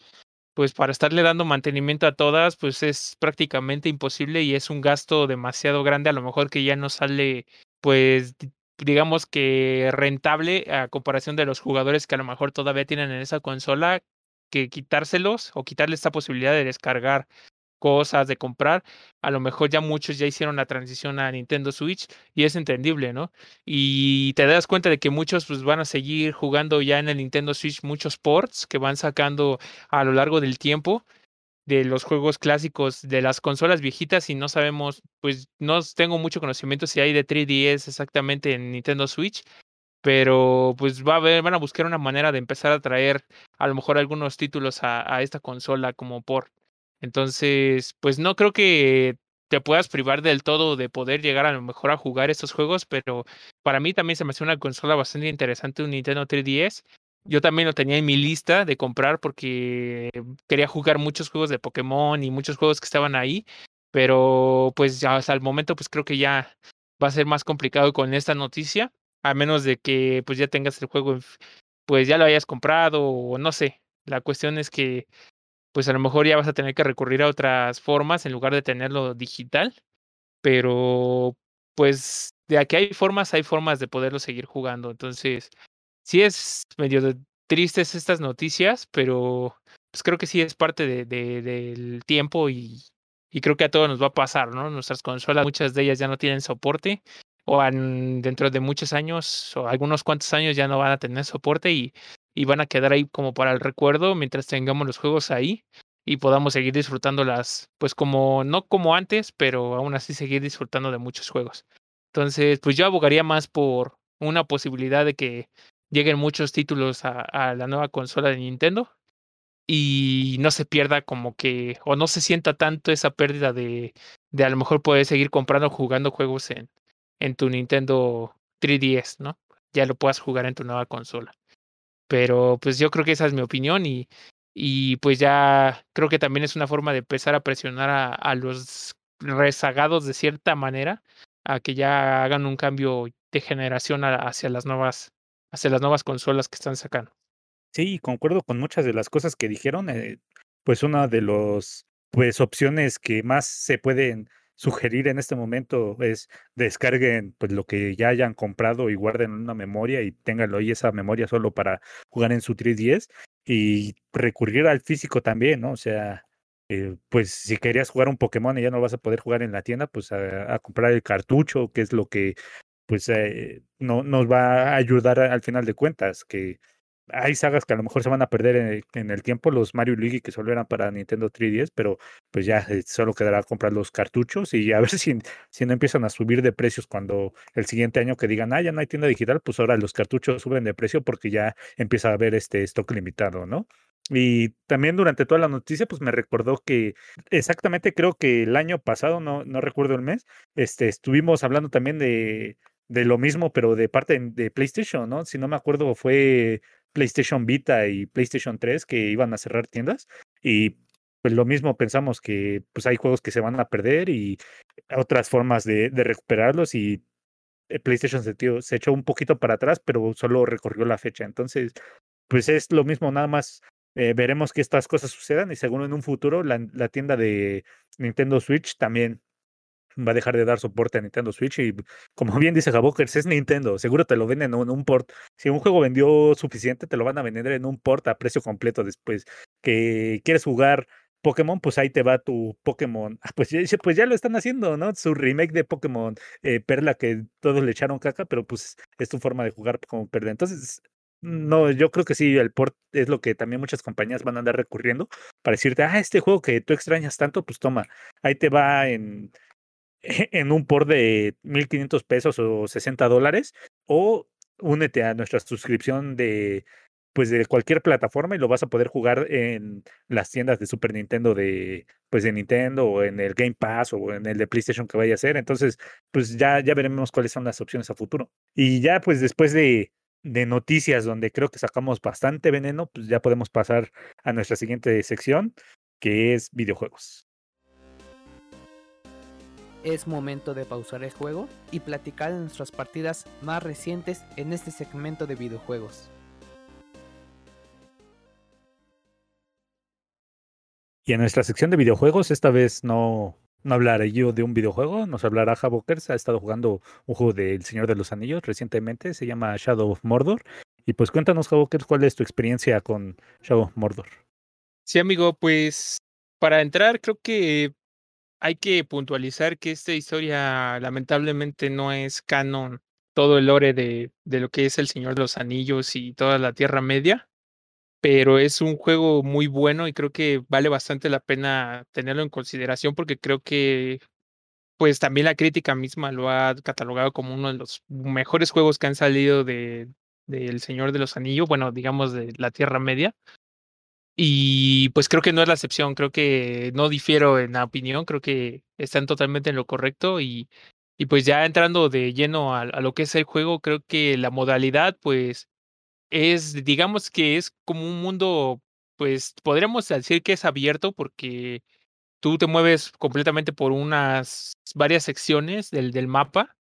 [SPEAKER 3] pues para estarle dando mantenimiento a todas, pues es prácticamente imposible y es un gasto demasiado grande, a lo mejor que ya no sale pues digamos que rentable a comparación de los jugadores que a lo mejor todavía tienen en esa consola que quitárselos o quitarle esta posibilidad de descargar cosas, de comprar, a lo mejor ya muchos ya hicieron la transición a Nintendo Switch y es entendible, ¿no? Y te das cuenta de que muchos pues van a seguir jugando ya en el Nintendo Switch muchos ports que van sacando a lo largo del tiempo de los juegos clásicos de las consolas viejitas y no sabemos, pues no tengo mucho conocimiento si hay de 3DS exactamente en Nintendo Switch, pero pues va a ver, van a buscar una manera de empezar a traer a lo mejor algunos títulos a, a esta consola como por. Entonces, pues no creo que te puedas privar del todo de poder llegar a lo mejor a jugar estos juegos, pero para mí también se me hace una consola bastante interesante, un Nintendo 3DS. Yo también lo tenía en mi lista de comprar porque quería jugar muchos juegos de Pokémon y muchos juegos que estaban ahí, pero pues hasta el momento pues creo que ya va a ser más complicado con esta noticia, a menos de que pues ya tengas el juego, pues ya lo hayas comprado o no sé. La cuestión es que pues a lo mejor ya vas a tener que recurrir a otras formas en lugar de tenerlo digital, pero pues de aquí hay formas, hay formas de poderlo seguir jugando. Entonces, sí es medio tristes estas noticias, pero pues creo que sí es parte de, del tiempo y, y creo que a todos nos va a pasar, ¿no? Nuestras consolas, muchas de ellas ya no tienen soporte o dentro de muchos años o algunos cuantos años ya no van a tener soporte y y van a quedar ahí como para el recuerdo mientras tengamos los juegos ahí y podamos seguir disfrutándolas, pues como, no como antes, pero aún así seguir disfrutando de muchos juegos. Entonces, pues yo abogaría más por una posibilidad de que lleguen muchos títulos a, la nueva consola de Nintendo y no se pierda como que, o no se sienta tanto esa pérdida de, de a lo mejor poder seguir comprando, jugando juegos en, en tu Nintendo 3DS, ¿no? Ya lo puedas jugar en tu nueva consola. Pero pues yo creo que esa es mi opinión y, y pues ya creo que también es una forma de empezar a presionar a, a los rezagados de cierta manera a que ya hagan un cambio de generación hacia las nuevas hacia las nuevas consolas que están sacando.
[SPEAKER 2] Sí, concuerdo con muchas de las cosas que dijeron. Eh, pues una de las pues opciones que más se pueden sugerir en este momento es descarguen pues lo que ya hayan comprado y guarden una memoria y ténganlo ahí esa memoria solo para jugar en su 3DS y recurrir al físico también, ¿no? O sea, eh, pues si querías jugar un Pokémon y ya no vas a poder jugar en la tienda, pues a, comprar el cartucho, que es lo que pues eh, no, nos va a ayudar al final de cuentas, que hay sagas que a lo mejor se van a perder en el, tiempo, los Mario Luigi que solo eran para Nintendo 3DS, pero pues ya eh, solo quedará comprar los cartuchos y a ver si, si no empiezan a subir de precios cuando el siguiente año que digan, ah, ya no hay tienda digital, pues ahora los cartuchos suben de precio porque ya empieza a haber este stock limitado, ¿no? Y también durante toda la noticia, pues me recordó que exactamente creo que el año pasado, no, no recuerdo el mes, este, estuvimos hablando también de, de lo mismo, pero de parte de PlayStation, ¿no? Si no me acuerdo, fue PlayStation Vita y PlayStation 3 que iban a cerrar tiendas y pues lo mismo pensamos que pues hay juegos que se van a perder y otras formas de, recuperarlos y eh, PlayStation se, se, echó un poquito para atrás, pero solo recorrió la fecha. Entonces, pues es lo mismo, nada más eh, veremos que estas cosas sucedan y según en un futuro la tienda de Nintendo Switch también va a dejar de dar soporte a Nintendo Switch y como bien dice Jabokers, es Nintendo, seguro te lo venden en un port. Si un juego vendió suficiente, te lo van a vender en un port a precio completo después. Que quieres jugar Pokémon, pues ahí te va tu Pokémon. Ah, pues, ya, pues ya lo están haciendo, ¿no? Su remake de Pokémon eh, Perla que todos le echaron caca, pero pues es tu forma de jugar como Perla. Entonces, no, yo creo que sí, el port es lo que también muchas compañías van a andar recurriendo para decirte, ah, este juego que tú extrañas tanto, pues toma, ahí te va en en un por de 1.500 pesos o 60 dólares o únete a nuestra suscripción de pues de cualquier plataforma y lo vas a poder jugar en las tiendas de Super Nintendo de pues de Nintendo o en el Game Pass o en el de PlayStation que vaya a ser. Entonces, pues ya ya veremos cuáles son las opciones a futuro. Y ya pues después de de noticias donde creo que sacamos bastante veneno, pues ya podemos pasar a nuestra siguiente sección, que es videojuegos
[SPEAKER 4] es momento de pausar el juego y platicar de nuestras partidas más recientes en este segmento de videojuegos.
[SPEAKER 2] Y en nuestra sección de videojuegos, esta vez no, no hablaré yo de un videojuego, nos hablará Javokers. Ha estado jugando un juego del Señor de los Anillos recientemente, se llama Shadow of Mordor. Y pues cuéntanos, Javokers, cuál es tu experiencia con Shadow of Mordor.
[SPEAKER 3] Sí, amigo, pues para entrar creo que hay que puntualizar que esta historia lamentablemente no es canon todo el lore de, de lo que es el Señor de los Anillos y toda la Tierra Media pero es un juego muy bueno y creo que vale bastante la pena tenerlo en consideración porque creo que pues también la crítica misma lo ha catalogado como uno de los mejores juegos que han salido de del Señor de los Anillos, bueno, digamos de la Tierra Media. Y pues creo que no es la excepción, creo que no difiero en la opinión, creo que están totalmente en lo correcto y, y pues ya entrando de lleno a, lo que es el juego, creo que la modalidad pues es, digamos que es como un mundo, pues podríamos decir que es abierto porque tú te mueves completamente por unas varias secciones del, del mapa,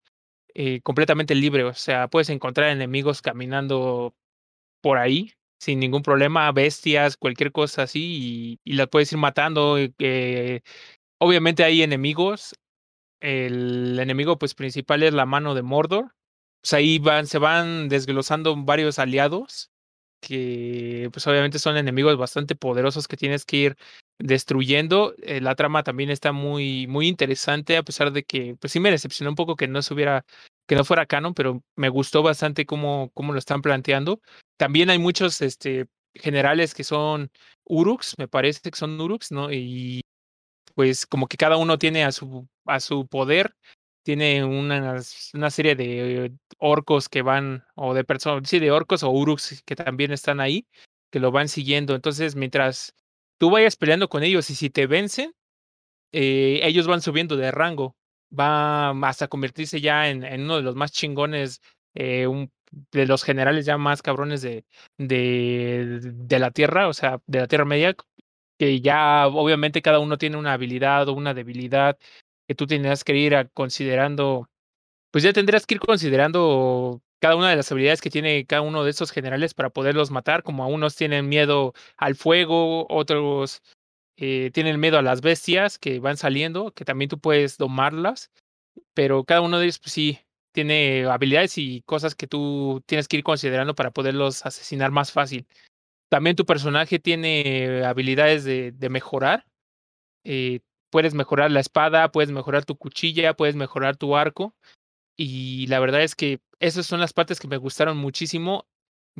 [SPEAKER 3] eh, completamente libre, o sea, puedes encontrar enemigos caminando por ahí sin ningún problema, bestias, cualquier cosa así, y, las puedes ir matando. Eh, obviamente hay enemigos. El enemigo pues principal es la mano de Mordor, pues ahí van, se van desglosando varios aliados que pues obviamente son enemigos bastante poderosos que tienes que ir destruyendo. Eh, la trama también está muy, muy interesante, a pesar de que pues sí me decepcionó un poco que no se hubiera, que no fuera canon, pero me gustó bastante cómo, cómo lo están planteando. También hay muchos este, generales que son Uruks, me parece que son Uruks, ¿no? Y pues como que cada uno tiene a su, a su poder tiene una, serie de orcos que van, o de personas, sí, de orcos o uruks que también están ahí, que lo van siguiendo. Entonces, mientras tú vayas peleando con ellos y si te vencen, eh, ellos van subiendo de rango, va hasta convertirse ya en, en uno de los más chingones, eh, un, de los generales ya más cabrones de, de, de la Tierra, o sea, de la Tierra Media, que ya obviamente cada uno tiene una habilidad o una debilidad que tú tendrás que ir a considerando, pues ya tendrás que ir considerando cada una de las habilidades que tiene cada uno de estos generales para poderlos matar, como a unos tienen miedo al fuego, otros eh, tienen miedo a las bestias que van saliendo, que también tú puedes domarlas, pero cada uno de ellos pues, sí tiene habilidades y cosas que tú tienes que ir considerando para poderlos asesinar más fácil. También tu personaje tiene habilidades de, mejorar. Eh, puedes mejorar la espada, puedes mejorar tu cuchilla, puedes mejorar tu arco. Y la verdad es que esas son las partes que me gustaron muchísimo.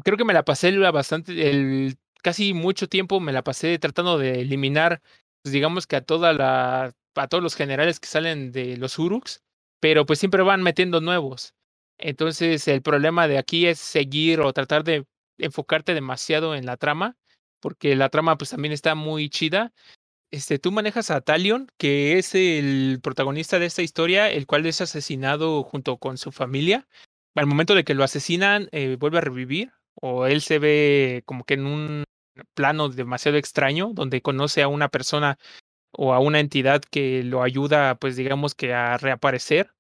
[SPEAKER 3] Creo que me la pasé bastante, casi mucho tiempo me la pasé tratando de eliminar, pues digamos que a toda la, a todos los generales que salen de los Uruks, pero pues siempre van metiendo nuevos. Entonces el problema de aquí es seguir o tratar de enfocarte demasiado en la trama, porque la trama pues también está muy chida este, tú manejas a Talion, que es el protagonista de esta historia, el cual es asesinado junto con su familia. Al momento de que lo asesinan, eh, vuelve a revivir, o él se ve como que en un plano demasiado extraño, donde conoce a una persona o a una entidad que lo ayuda, pues digamos que a reaparecer.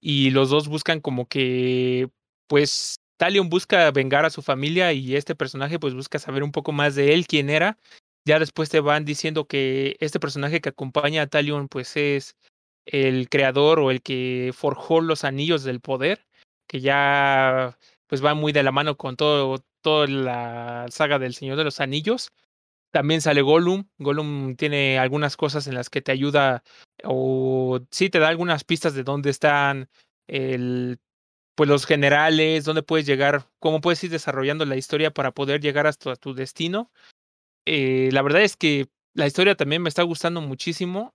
[SPEAKER 3] Y los dos buscan como que, pues, Talion busca vengar a su familia y este personaje pues busca saber un poco más de él, quién era, ya después te van diciendo que este personaje que acompaña a Talion pues es el creador o el que forjó los anillos del poder, que ya pues va muy de la mano con todo toda la saga del Señor de los Anillos. También sale Gollum. Gollum tiene algunas cosas en las que te ayuda o sí te da algunas pistas de dónde están el pues los generales, dónde puedes llegar, cómo puedes ir desarrollando la historia para poder llegar hasta tu destino. Eh, la verdad es que la historia también me está gustando muchísimo.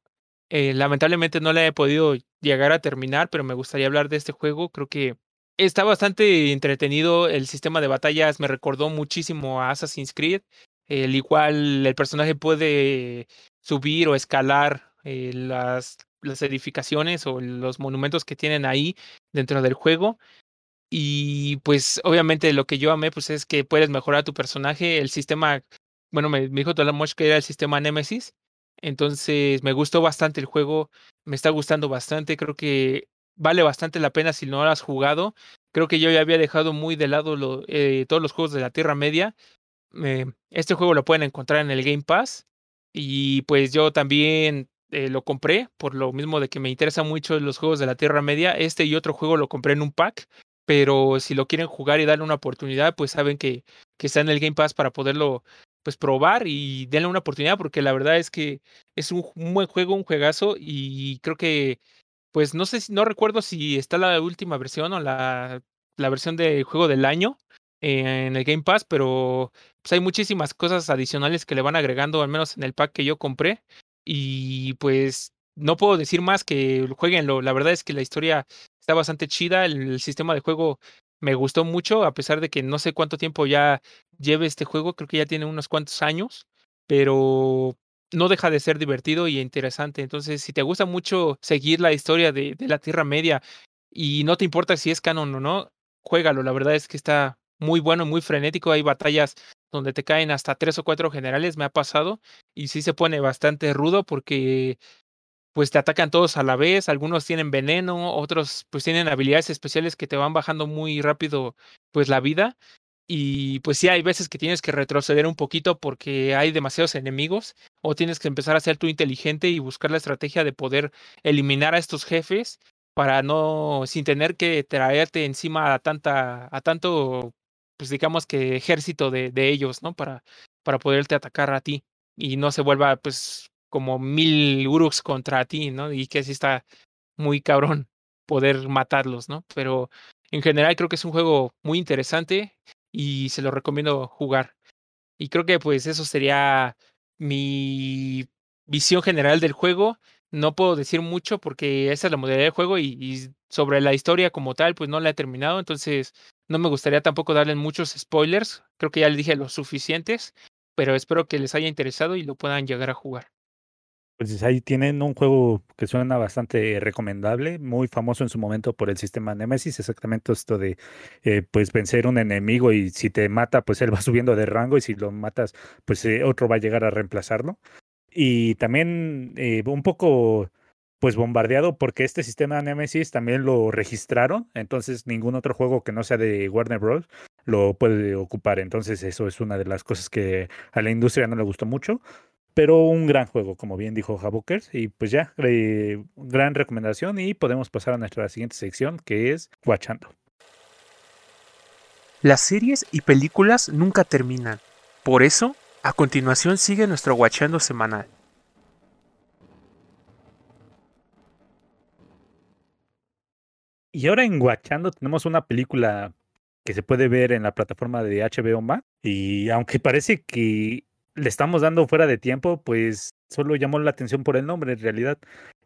[SPEAKER 3] Eh, lamentablemente no la he podido llegar a terminar, pero me gustaría hablar de este juego. Creo que está bastante entretenido. El sistema de batallas me recordó muchísimo a Assassin's Creed. El igual el personaje puede subir o escalar eh, las, las edificaciones o los monumentos que tienen ahí dentro del juego. Y pues obviamente lo que yo amé pues es que puedes mejorar tu personaje. El sistema bueno, me, me dijo Tolamosh que era el sistema Nemesis. Entonces me gustó bastante el juego, me está gustando bastante, creo que vale bastante la pena si no lo has jugado. Creo que yo ya había dejado muy de lado eh, todos los juegos de la Tierra Media. Eh, este juego lo pueden encontrar en el Game Pass. Y pues yo también eh, lo compré por lo mismo de que me interesan mucho los juegos de la Tierra Media. Este y otro juego lo compré en un pack, pero si lo quieren jugar y darle una oportunidad, pues saben que, que está en el Game Pass para poderlo pues probar y denle una oportunidad porque la verdad es que es un, buen juego, un juegazo y creo que pues no sé si no recuerdo si está la última versión o la, la versión de juego del año en el Game Pass, pero pues hay muchísimas cosas adicionales que le van agregando, al menos en el pack que yo compré. Y pues no puedo decir más que jueguenlo. La verdad es que la historia está bastante chida. El, sistema de juego me gustó mucho, a pesar de que no sé cuánto tiempo ya lleve este juego. Creo que ya tiene unos cuantos años, pero no deja de ser divertido y interesante. Entonces, si te gusta mucho seguir la historia de, de la Tierra Media y no te importa si es canon o no, juégalo. La verdad es que está muy bueno, muy frenético. Hay batallas donde te caen hasta tres o cuatro generales, me ha pasado, y sí se pone bastante rudo porque pues te atacan todos a la vez, algunos tienen veneno, otros pues tienen habilidades especiales que te van bajando muy rápido pues la vida. Y pues sí, hay veces que tienes que retroceder un poquito porque hay demasiados enemigos o tienes que empezar a ser tú inteligente y buscar la estrategia de poder eliminar a estos jefes para no, sin tener que traerte encima a tanta, a tanto pues digamos que ejército de, de ellos, ¿no? Para, para poderte atacar a ti y no se vuelva pues como mil Uruks contra ti, ¿no? Y que así está muy cabrón poder matarlos, ¿no? Pero en general creo que es un juego muy interesante y se lo recomiendo jugar. Y creo que pues eso sería mi visión general del juego. No puedo decir mucho porque esa es la modalidad de juego y, sobre la historia como tal pues no la he terminado. Entonces no me gustaría tampoco darle muchos spoilers, creo que ya les dije los suficientes, pero espero que les haya interesado y lo puedan llegar a jugar.
[SPEAKER 2] Pues ahí tienen un juego que suena bastante recomendable, muy famoso en su momento por el sistema Nemesis, exactamente esto de eh, pues vencer un enemigo y si te mata, pues él va subiendo de rango y si lo matas, pues eh, otro va a llegar a reemplazarlo. Y también eh, un poco pues bombardeado porque este sistema Nemesis también lo registraron, entonces ningún otro juego que no sea de Warner Bros. lo puede ocupar, entonces eso es una de las cosas que a la industria no le gustó mucho, pero un gran juego, como bien dijo Javokers, y pues ya, eh, gran recomendación y podemos pasar a nuestra siguiente sección que es Watchando.
[SPEAKER 3] Las series y películas nunca terminan, por eso, a continuación sigue nuestro Watchando semanal.
[SPEAKER 2] Y ahora en Guachando tenemos una película que se puede ver en la plataforma de HBO Max. Y aunque parece que le estamos dando fuera de tiempo, pues solo llamó la atención por el nombre. En realidad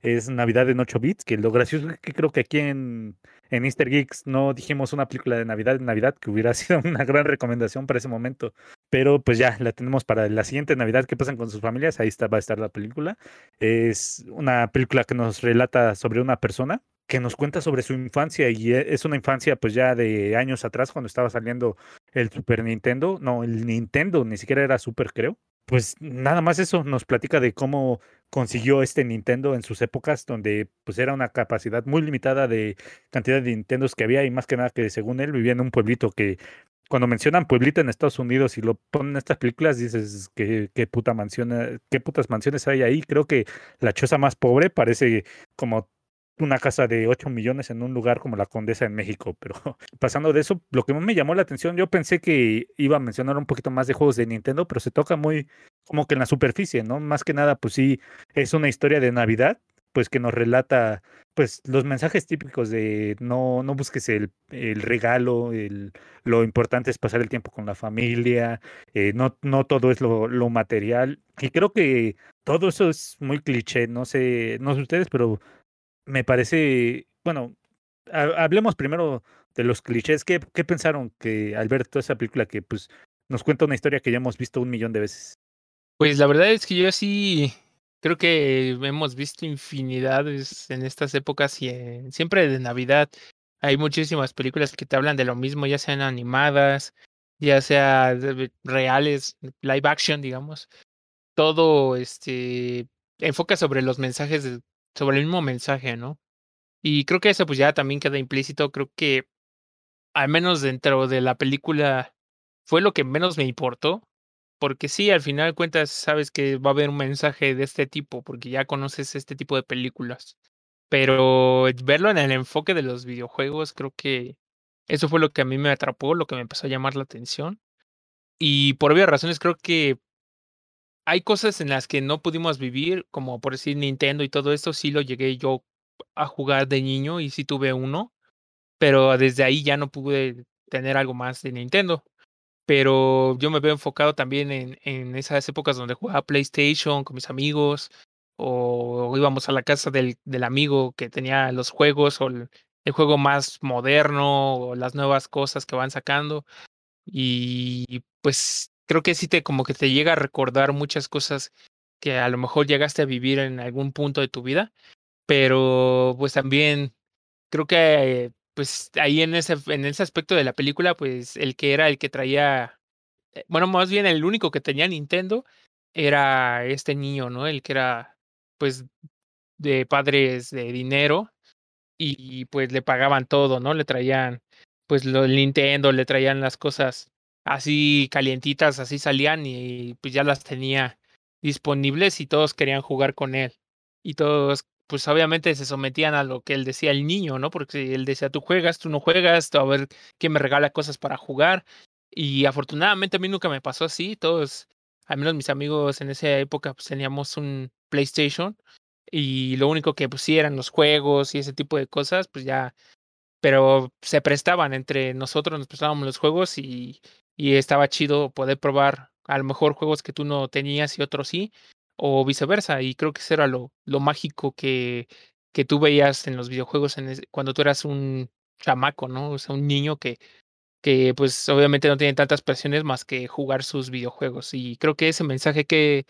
[SPEAKER 2] es Navidad en 8 bits, que lo gracioso es que creo que aquí en, en Easter Geeks no dijimos una película de Navidad en Navidad, que hubiera sido una gran recomendación para ese momento. Pero pues ya la tenemos para la siguiente Navidad que pasan con sus familias. Ahí está, va a estar la película. Es una película que nos relata sobre una persona que nos cuenta sobre su infancia y e, es una infancia pues ya de años atrás cuando estaba saliendo el Super Nintendo, no, el Nintendo ni siquiera era Super creo. Pues nada más eso nos platica de cómo consiguió este Nintendo en sus épocas donde pues era una capacidad muy limitada de cantidad de Nintendos que había y más que nada que según él vivía en un pueblito que cuando mencionan pueblito en Estados Unidos y lo ponen en estas películas, dices que qué puta mansión, eh, qué putas mansiones hay ahí. Creo que la choza más pobre parece como una casa de 8 millones en un lugar como la Condesa en México, pero pasando de eso, lo que más me llamó la atención, yo pensé que iba a mencionar un poquito más de juegos de Nintendo, pero se toca muy como que en la superficie, ¿no? Más que nada, pues sí, es una historia de Navidad, pues que nos relata pues los mensajes típicos de no, no busques el, el regalo, el, lo importante es pasar el tiempo con la familia, eh, no, no todo es lo, lo material. Y creo que todo eso es muy cliché, no sé, no sé ustedes, pero me parece, bueno, hablemos primero de los clichés. ¿Qué, ¿Qué, pensaron que al ver toda esa película que pues nos cuenta una historia que ya hemos visto un millón de veces?
[SPEAKER 3] Pues la verdad es que yo sí creo que hemos visto infinidades en estas épocas y siempre de Navidad. Hay muchísimas películas que te hablan de lo mismo, ya sean animadas, ya sea reales, live action, digamos. Todo este enfoca sobre los mensajes de, sobre el mismo mensaje, ¿no? Y creo que eso pues ya también queda implícito, creo que al menos dentro de la película fue lo que menos me importó, porque sí, al final cuentas sabes que va a haber un mensaje de este tipo, porque ya conoces este tipo de películas. Pero verlo en el enfoque de los videojuegos, creo que eso fue lo que a mí me atrapó, lo que me empezó a llamar la atención. Y por obvias razones creo que hay cosas en las que no pudimos vivir, como por decir Nintendo y todo esto, sí lo llegué yo a jugar de niño y sí tuve uno, pero desde ahí ya no pude tener algo más de Nintendo. Pero yo me veo enfocado también en, en esas épocas donde jugaba PlayStation con mis amigos, o íbamos a la casa del, del amigo que tenía los juegos, o el, el juego más moderno, o las nuevas cosas que van sacando. Y pues creo que sí te como que te llega a recordar muchas cosas que a lo mejor llegaste a vivir en algún punto de tu vida, pero pues también creo que pues ahí en ese en ese aspecto de la película pues el que era el que traía eh, bueno, más bien el único que tenía Nintendo era este niño, ¿no? El que era pues de padres de dinero y pues le pagaban todo, ¿no? Le traían pues lo del Nintendo, le traían las cosas así calientitas, así salían y pues ya las tenía disponibles y todos querían jugar con él. Y todos, pues obviamente se sometían a lo que él decía el niño, ¿no? Porque él decía, tú juegas, tú no juegas, a ver quién me regala cosas para jugar. Y afortunadamente a mí nunca me pasó así, todos, al menos mis amigos en esa época, pues teníamos un PlayStation y lo único que pues sí eran los juegos y ese tipo de cosas, pues ya pero se prestaban entre nosotros, nos prestábamos los juegos y, y estaba chido poder probar a lo mejor juegos que tú no tenías y otros sí, o viceversa. Y creo que eso era lo, mágico que, que tú veías en los videojuegos cuando tú eras un chamaco, ¿no? O sea, un niño que, que pues obviamente no tiene tantas presiones más que jugar sus videojuegos. Y creo que ese mensaje que,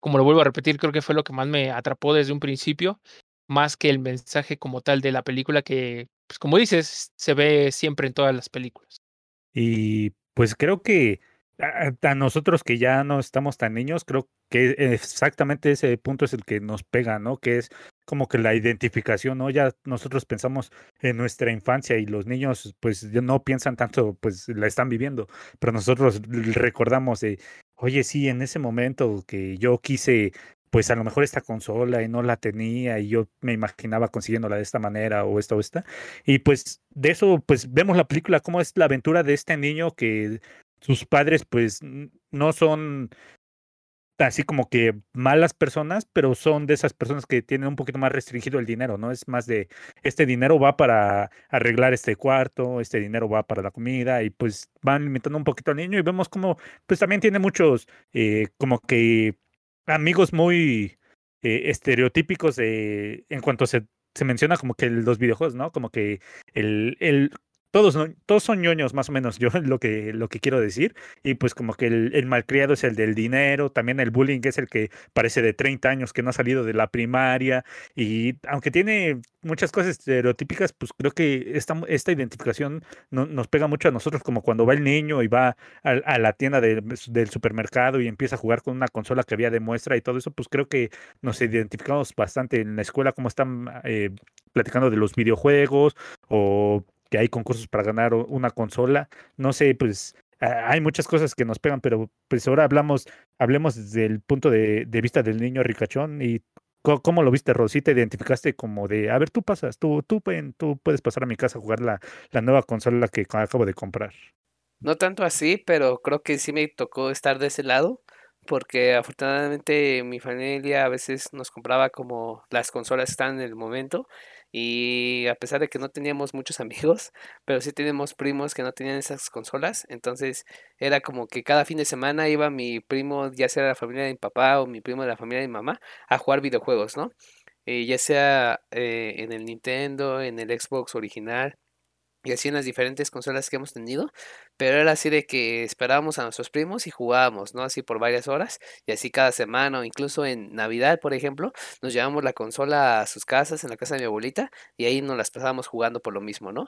[SPEAKER 3] como lo vuelvo a repetir, creo que fue lo que más me atrapó desde un principio, más que el mensaje como tal de la película que pues como dices, se ve siempre en todas las películas.
[SPEAKER 2] Y pues creo que a, nosotros que ya no estamos tan niños, creo que exactamente ese punto es el que nos pega, ¿no? Que es como que la identificación, ¿no? Ya nosotros pensamos en nuestra infancia y los niños pues no piensan tanto, pues la están viviendo, pero nosotros recordamos de, oye, sí, en ese momento que yo quise pues a lo mejor esta consola y no la tenía y yo me imaginaba consiguiéndola de esta manera o esta o esta. Y pues de eso, pues vemos la película, cómo es la aventura de este niño que sus padres pues no son así como que malas personas, pero son de esas personas que tienen un poquito más restringido el dinero, ¿no? Es más de, este dinero va para arreglar este cuarto, este dinero va para la comida, y pues van limitando un poquito al niño y vemos como, pues también tiene muchos, eh, como que amigos muy eh, estereotípicos de, en cuanto se, se menciona como que los videojuegos, ¿no? Como que el, el todos, todos son ñoños, más o menos, yo lo que, lo que quiero decir. Y pues como que el, malcriado es el del dinero, también el bullying es el que parece de 30 años, que no ha salido de la primaria. Y aunque tiene muchas cosas estereotípicas, pues creo que esta, esta identificación no, nos pega mucho a nosotros, como cuando va el niño y va a, la tienda de, del supermercado y empieza a jugar con una consola que había de muestra y todo eso, pues creo que nos identificamos bastante en la escuela, como están eh, platicando de los videojuegos o que hay concursos para ganar una consola. No sé, pues hay muchas cosas que nos pegan, pero pues ahora hablamos, hablemos desde el punto de, vista del niño ricachón y ¿Cómo, lo viste, Rosy? ¿Te identificaste como de, a ver, tú pasas, tú, tú, tú puedes pasar a mi casa a jugar la, la nueva consola que acabo de comprar?
[SPEAKER 4] No tanto así, pero creo que sí me tocó estar de ese lado, porque afortunadamente mi familia a veces nos compraba como las consolas están en el momento y a pesar de que no teníamos muchos amigos, pero sí teníamos primos que no tenían esas consolas, entonces era como que cada fin de semana iba mi primo, ya sea de la familia de mi papá o mi primo de la familia de mi mamá, a jugar videojuegos, ¿no? Eh, ya sea eh, en el Nintendo, en el Xbox original y así en las diferentes consolas que hemos tenido, pero era así de que esperábamos a nuestros primos y jugábamos, ¿no? Así por varias horas y así cada semana o incluso en Navidad, por ejemplo, nos llevamos la consola a sus casas, en la casa de mi abuelita y ahí nos las pasábamos jugando por lo mismo, ¿no?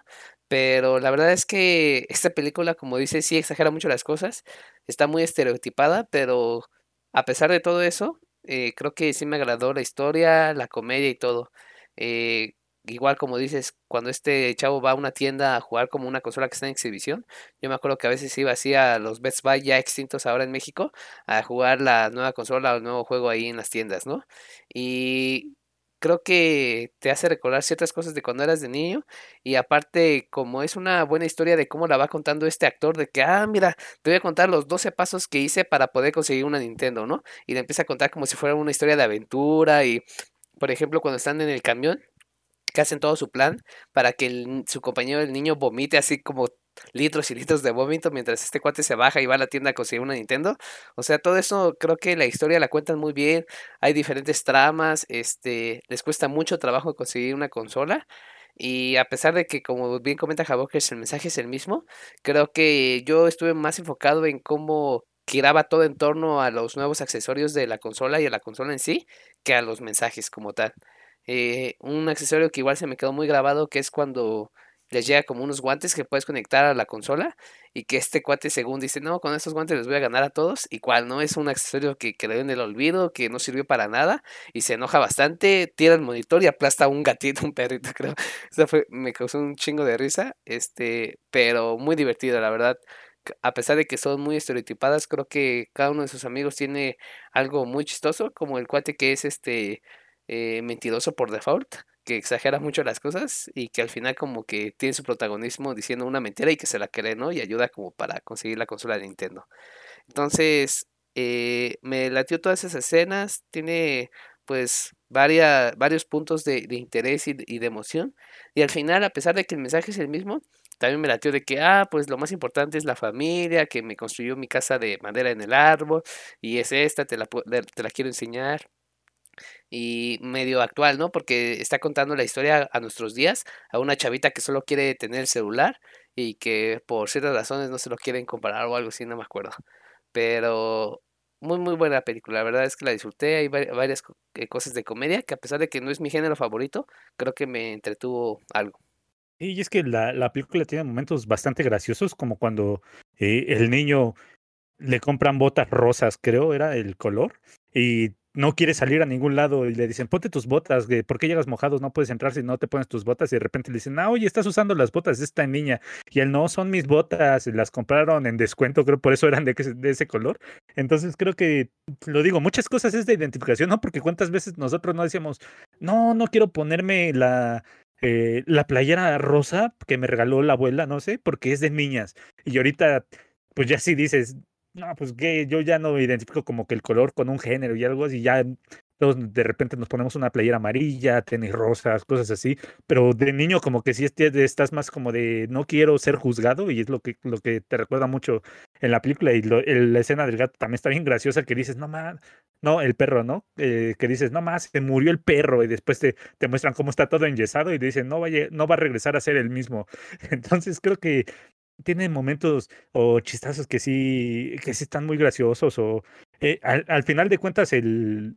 [SPEAKER 4] Pero la verdad es que esta película, como dice, sí exagera mucho las cosas, está muy estereotipada, pero a pesar de todo eso, eh, creo que sí me agradó la historia, la comedia y todo. Eh, igual como dices, cuando este chavo va a una tienda a jugar como una consola que está en exhibición, yo me acuerdo que a veces iba así a los Best Buy ya extintos ahora en México a jugar la nueva consola o el nuevo juego ahí en las tiendas, ¿no? Y creo que te hace recordar ciertas cosas de cuando eras de niño y aparte como es una buena historia de cómo la va contando este actor de que, ah, mira, te voy a contar los 12 pasos que hice para poder conseguir una Nintendo, ¿no? Y le empieza a contar como si fuera una historia de aventura y, por ejemplo, cuando están en el camión, que hacen todo su plan para que su compañero, el niño, vomite así como litros y litros de vómito mientras este cuate se baja y va a la tienda a conseguir una Nintendo. O sea, todo eso creo que la historia la cuentan muy bien. Hay diferentes tramas, este, les cuesta mucho trabajo conseguir una consola. Y a pesar de que, como bien comenta Javokers, el mensaje es el mismo, creo que yo estuve más enfocado en cómo giraba todo en torno a los nuevos accesorios de la consola y a la consola en sí, que a los mensajes como tal. Eh, un accesorio que igual se me quedó muy grabado, que es cuando les llega como unos guantes que puedes conectar a la consola y que este cuate según dice, no, con estos guantes les voy a ganar a todos, y cual no es un accesorio que quedó en el olvido, que no sirvió para nada, y se enoja bastante, tira el monitor y aplasta un gatito, un perrito, creo. Eso fue, me causó un chingo de risa, este, pero muy divertido, la verdad. A pesar de que son muy estereotipadas, creo que cada uno de sus amigos tiene algo muy chistoso, como el cuate que es este eh, mentiroso por default, que exagera mucho las cosas y que al final como que tiene su protagonismo diciendo una mentira y que se la cree, ¿no? Y ayuda como para conseguir la consola de Nintendo. Entonces, eh, me latió todas esas escenas, tiene pues varia- varios puntos de, interés y, de y de emoción. Y al final, a pesar de que el mensaje es el mismo, también me latió de que, ah, pues lo más importante es la familia, que me construyó mi casa de madera en el árbol, y es esta, te la, te la quiero enseñar y medio actual, ¿no? Porque está contando la historia a nuestros días, a una chavita que solo quiere tener el celular y que por ciertas razones no se lo quieren comparar o algo así, no me acuerdo. Pero muy, muy buena película, la verdad es que la disfruté, hay vari- varias eh, cosas de comedia que a pesar de que no es mi género favorito, creo que me entretuvo algo.
[SPEAKER 2] Y es que la, la película tiene momentos bastante graciosos, como cuando eh, el niño le compran botas rosas, creo, era el color, y no quiere salir a ningún lado y le dicen, ponte tus botas, ¿por qué llegas mojado? No puedes entrar si no te pones tus botas y de repente le dicen, ah, oye, estás usando las botas de esta niña. Y él, no, son mis botas, las compraron en descuento, creo, por eso eran de, de ese color. Entonces creo que, lo digo, muchas cosas es de identificación, ¿no? Porque cuántas veces nosotros no decíamos, no, no quiero ponerme la... eh, la playera rosa que me regaló la abuela, no sé, porque es de niñas. Y ahorita, pues ya sí dices, no, pues que yo ya no identifico como que el color con un género y algo así, ya todos de repente nos ponemos una playera amarilla, tenis rosas, cosas así, pero de niño como que sí estás más como de no quiero ser juzgado y es lo que, lo que te recuerda mucho en la película y lo- la escena del gato también está bien graciosa que dices, no más, no, el perro, ¿no? Eh, que dices, no más, se murió el perro y después te, te muestran cómo está todo enyesado y te dicen, no, vaya, no va a regresar a ser el mismo. Entonces creo que tiene momentos o chistazos que sí, que sí están muy graciosos o eh, al, al final de cuentas el,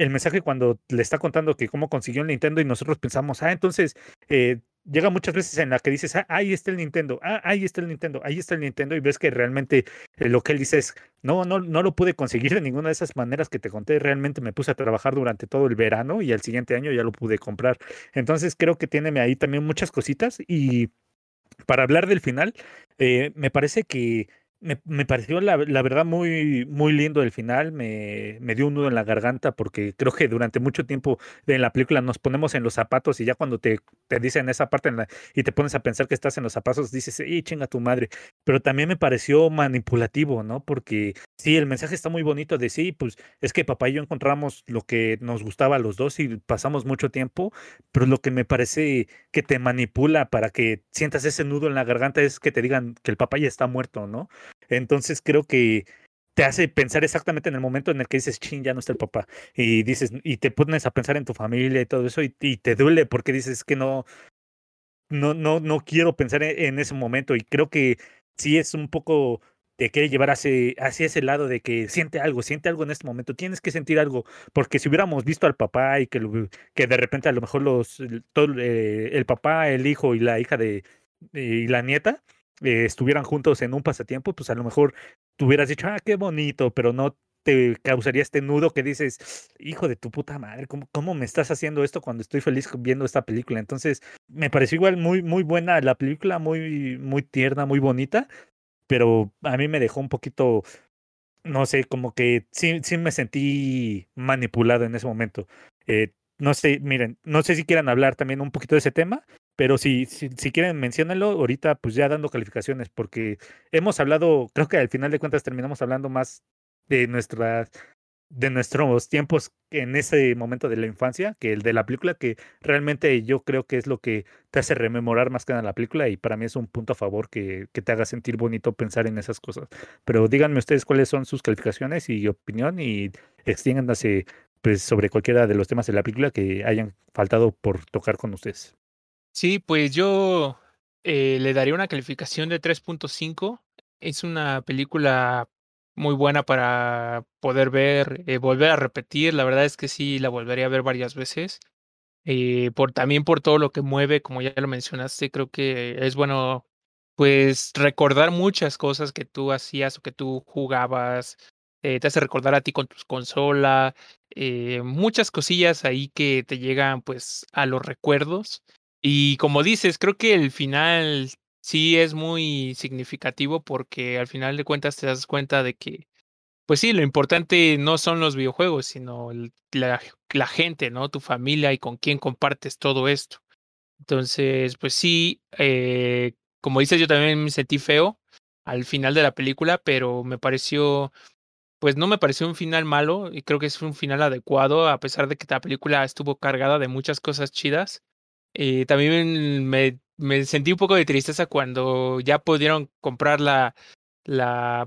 [SPEAKER 2] el mensaje cuando le está contando que cómo consiguió el Nintendo y nosotros pensamos, ah, entonces eh, llega muchas veces en la que dices, ah, ahí está el Nintendo, ah, ahí está el Nintendo, ahí está el Nintendo y ves que realmente eh, lo que él dice es, no, no, no lo pude conseguir de ninguna de esas maneras que te conté, realmente me puse a trabajar durante todo el verano y al siguiente año ya lo pude comprar. Entonces creo que tiene ahí también muchas cositas y para hablar del final, eh, me parece que me, me pareció la, la verdad muy, muy lindo el final, me, me dio un nudo en la garganta porque creo que durante mucho tiempo en la película nos ponemos en los zapatos y ya cuando te, te dicen esa parte en la- y te pones a pensar que estás en los zapatos, dices, ¡y chinga tu madre! Pero también me pareció manipulativo, ¿no? Porque sí, el mensaje está muy bonito de sí, pues es que papá y yo encontramos lo que nos gustaba a los dos y pasamos mucho tiempo, pero lo que me parece que te manipula para que sientas ese nudo en la garganta es que te digan que el papá ya está muerto, ¿no? Entonces creo que te hace pensar exactamente en el momento en el que dices, chin, ya no está el papá. Y dices, y te pones a pensar en tu familia y todo eso, y, te duele porque dices que no, no, no, no quiero pensar en, en ese momento. Y creo que sí es un poco te quiere llevar hacia, hacia ese lado de que siente algo, siente algo en este momento, tienes que sentir algo, porque si hubiéramos visto al papá y que, que de repente a lo mejor los, todo, eh, el papá, el hijo y la hija de, y la nieta eh, estuvieran juntos en un pasatiempo, pues a lo mejor tú hubieras dicho, ah, qué bonito, pero no te causaría este nudo que dices, hijo de tu puta madre, ¿cómo, cómo me estás haciendo esto cuando estoy feliz viendo esta película? Entonces, me pareció igual muy, muy buena la película, muy, muy tierna, muy bonita, pero a mí me dejó un poquito, no sé, como que sí, sí me sentí manipulado en ese momento. Eh, no sé, miren, no sé si quieran hablar también un poquito de ese tema, pero si, si, si quieren menciónenlo ahorita, pues ya dando calificaciones, porque hemos hablado, creo que al final de cuentas terminamos hablando más de nuestras de nuestros tiempos en ese momento de la infancia que el de la película, que realmente yo creo que es lo que te hace rememorar más que nada la película y para mí es un punto a favor que, que te haga sentir bonito pensar en esas cosas. Pero díganme ustedes cuáles son sus calificaciones y opinión y extiéndanse pues, sobre cualquiera de los temas de la película que hayan faltado por tocar con ustedes.
[SPEAKER 3] Sí, pues yo eh, le daría una calificación de 3.5. Es una película muy buena para poder ver, eh, volver a repetir. La verdad es que sí, la volvería a ver varias veces. Eh, por, también por todo lo que mueve, como ya lo mencionaste, creo que es bueno pues recordar muchas cosas que tú hacías o que tú jugabas, te hace recordar a ti con tus consolas, muchas cosillas ahí que te llegan pues a los recuerdos. Y como dices, creo que el final sí es muy significativo porque al final de cuentas te das cuenta de que, pues sí, lo importante no son los videojuegos, sino la, gente, ¿no? Tu familia y con quién compartes todo esto. Entonces, pues sí, eh, como dices, yo también me sentí feo al final de la película, pero me pareció, pues no me pareció un final malo y creo que es un final adecuado, a pesar de que la película estuvo cargada de muchas cosas chidas. Eh, también me, sentí un poco de tristeza cuando ya pudieron comprar la,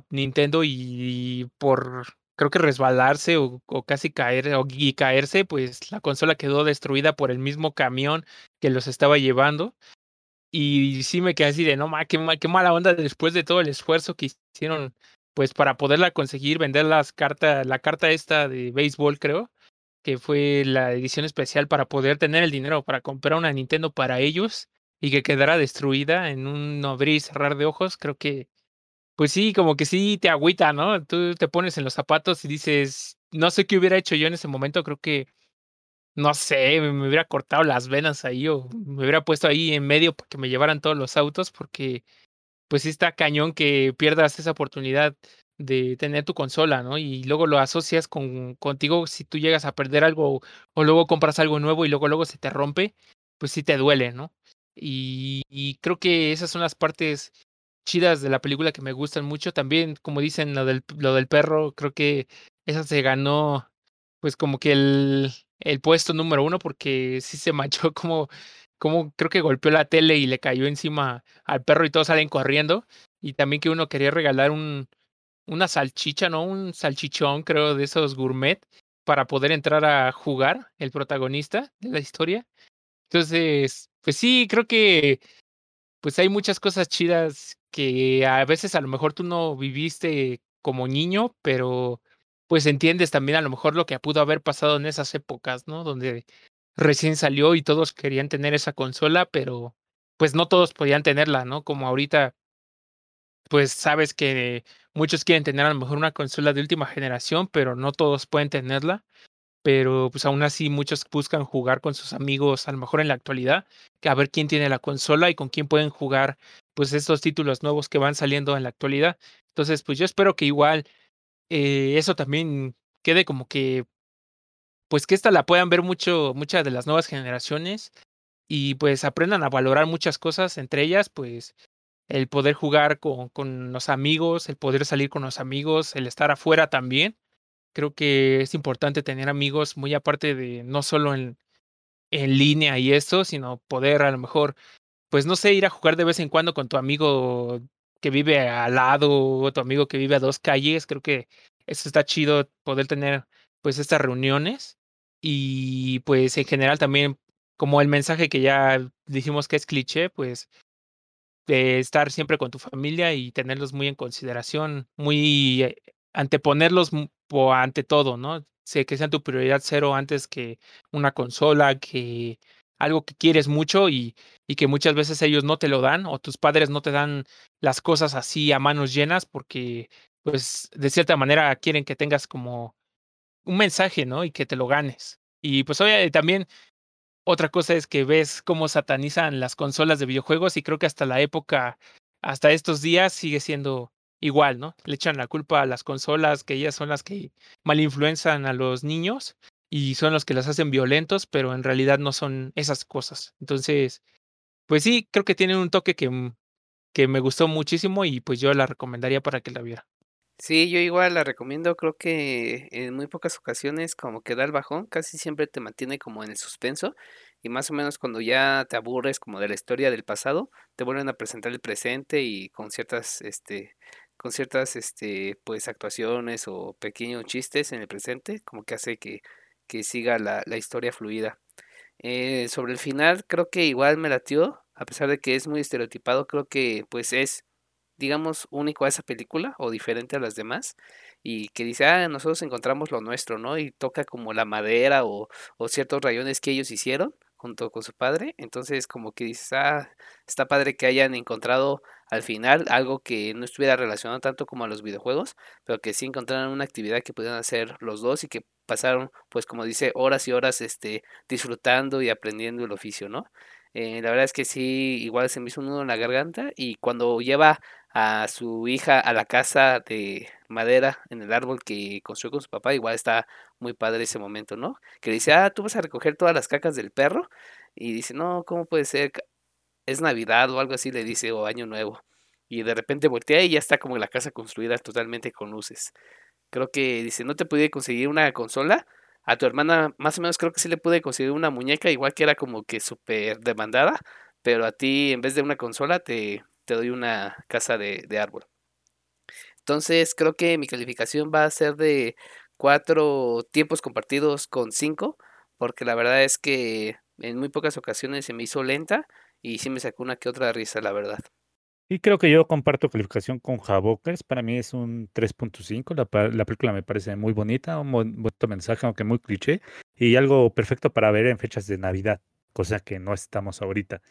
[SPEAKER 3] Nintendo y, por creo que resbalarse o, o casi caer o, y caerse, pues la consola quedó destruida por el mismo camión que los estaba llevando. Y sí me quedé así de, no, ma, qué, qué mala onda después de todo el esfuerzo que hicieron, pues para poderla conseguir, vender las cartas, la carta esta de béisbol, creo, que fue la edición especial para poder tener el dinero para comprar una Nintendo para ellos y que quedara destruida en un abrir y cerrar de ojos, creo que, pues sí, como que sí te agüita, ¿no? Tú te pones en los zapatos y dices, no sé qué hubiera hecho yo en ese momento, creo que no sé, me hubiera cortado las venas ahí o me hubiera puesto ahí en medio para que me llevaran todos los autos porque pues sí está cañón que pierdas esa oportunidad de tener tu consola, ¿no? Y luego lo asocias con contigo si tú llegas a perder algo o luego compras algo nuevo y luego luego se te rompe, pues sí te duele, ¿no? Y, creo que esas son las partes chidas de la película que me gustan mucho. También, como dicen, lo del, lo del perro, creo que esa se ganó pues como que el, el puesto número uno porque sí se manchó como, como creo que golpeó la tele y le cayó encima al perro y todos salen corriendo. Y también que uno quería regalar un, una salchicha, ¿no? Un salchichón, creo, de esos gourmet para poder entrar a jugar el protagonista de la historia. Entonces, pues sí, creo que pues hay muchas cosas chidas que a veces a lo mejor tú no viviste como niño, pero pues entiendes también a lo mejor lo que pudo haber pasado en esas épocas, ¿no? Donde recién salió y todos querían tener esa consola, pero pues no todos podían tenerla, ¿no? Como ahorita, pues sabes que muchos quieren tener a lo mejor una consola de última generación, pero no todos pueden tenerla. Pero pues aún así muchos buscan jugar con sus amigos, a lo mejor en la actualidad, que a ver quién tiene la consola y con quién pueden jugar pues estos títulos nuevos que van saliendo en la actualidad. Entonces, pues yo espero que igual eh, eso también quede como que, pues que esta la puedan ver mucho, muchas de las nuevas generaciones y pues aprendan a valorar muchas cosas, entre ellas, pues el poder jugar con, con los amigos, el poder salir con los amigos, el estar afuera también. Creo que es importante tener amigos muy aparte de no solo en, en línea y eso, sino poder a lo mejor, pues no sé, ir a jugar de vez en cuando con tu amigo que vive al lado o tu amigo que vive a dos calles. Creo que eso está chido poder tener pues estas reuniones y pues en general también como el mensaje que ya dijimos que es cliché, pues de estar siempre con tu familia y tenerlos muy en consideración, muy eh, anteponerlos ante todo, ¿no? Sé que sean tu prioridad cero antes que una consola, que algo que quieres mucho y, y que muchas veces ellos no te lo dan o tus padres no te dan las cosas así a manos llenas porque pues de cierta manera quieren que tengas como un mensaje, ¿no? Y que te lo ganes. Y pues obviamente también otra cosa es que ves cómo satanizan las consolas de videojuegos y creo que hasta la época, hasta estos días sigue siendo igual, ¿no? Le echan la culpa a las consolas, que ellas son las que malinfluenzan a los niños y son los que las hacen violentos, pero en realidad no son esas cosas. Entonces, pues sí, creo que tiene un toque que, que me gustó muchísimo y pues yo la recomendaría para que la viera.
[SPEAKER 4] Sí, yo igual la recomiendo, creo que en muy pocas ocasiones como que da el bajón, casi siempre te mantiene como en el suspenso y más o menos cuando ya te aburres como de la historia del pasado, te vuelven a presentar el presente y con ciertas este con ciertas este pues actuaciones o pequeños chistes en el presente, como que hace que, que siga la, la historia fluida. Eh, sobre el final, creo que igual me latió, a pesar de que es muy estereotipado, creo que pues es digamos, único a esa película o diferente a las demás y que dice, ah, nosotros encontramos lo nuestro, ¿no? Y toca como la madera o, o ciertos rayones que ellos hicieron junto con su padre. Entonces, como que dices, ah, está padre que hayan encontrado al final algo que no estuviera relacionado tanto como a los videojuegos, pero que sí encontraron una actividad que pudieran hacer los dos y que pasaron, pues como dice, horas y horas este, disfrutando y aprendiendo el oficio, ¿no? Eh, la verdad es que sí, igual se me hizo un nudo en la garganta y cuando lleva a su hija a la casa de madera en el árbol que construyó con su papá, igual está muy padre ese momento, ¿no? Que le dice, ah, tú vas a recoger todas las cacas del perro y dice, no, ¿cómo puede ser? Es Navidad o algo así, le dice, o Año Nuevo. Y de repente voltea y ya está como la casa construida totalmente con luces. Creo que dice, no te pude conseguir una consola, a tu hermana más o menos creo que sí le pude conseguir una muñeca, igual que era como que súper demandada, pero a ti en vez de una consola te, te doy una casa de, árbol. Entonces creo que mi calificación va a ser de cuatro tiempos compartidos con cinco, porque la verdad es que en muy pocas ocasiones se me hizo lenta y sí me sacó una que otra risa, la verdad.
[SPEAKER 2] Y creo que yo comparto calificación con Javokers. Para mí es un 3.5. La, la, película me parece muy bonita, un bonito mensaje, aunque muy cliché, y algo perfecto para ver en fechas de Navidad, cosa que no estamos ahorita.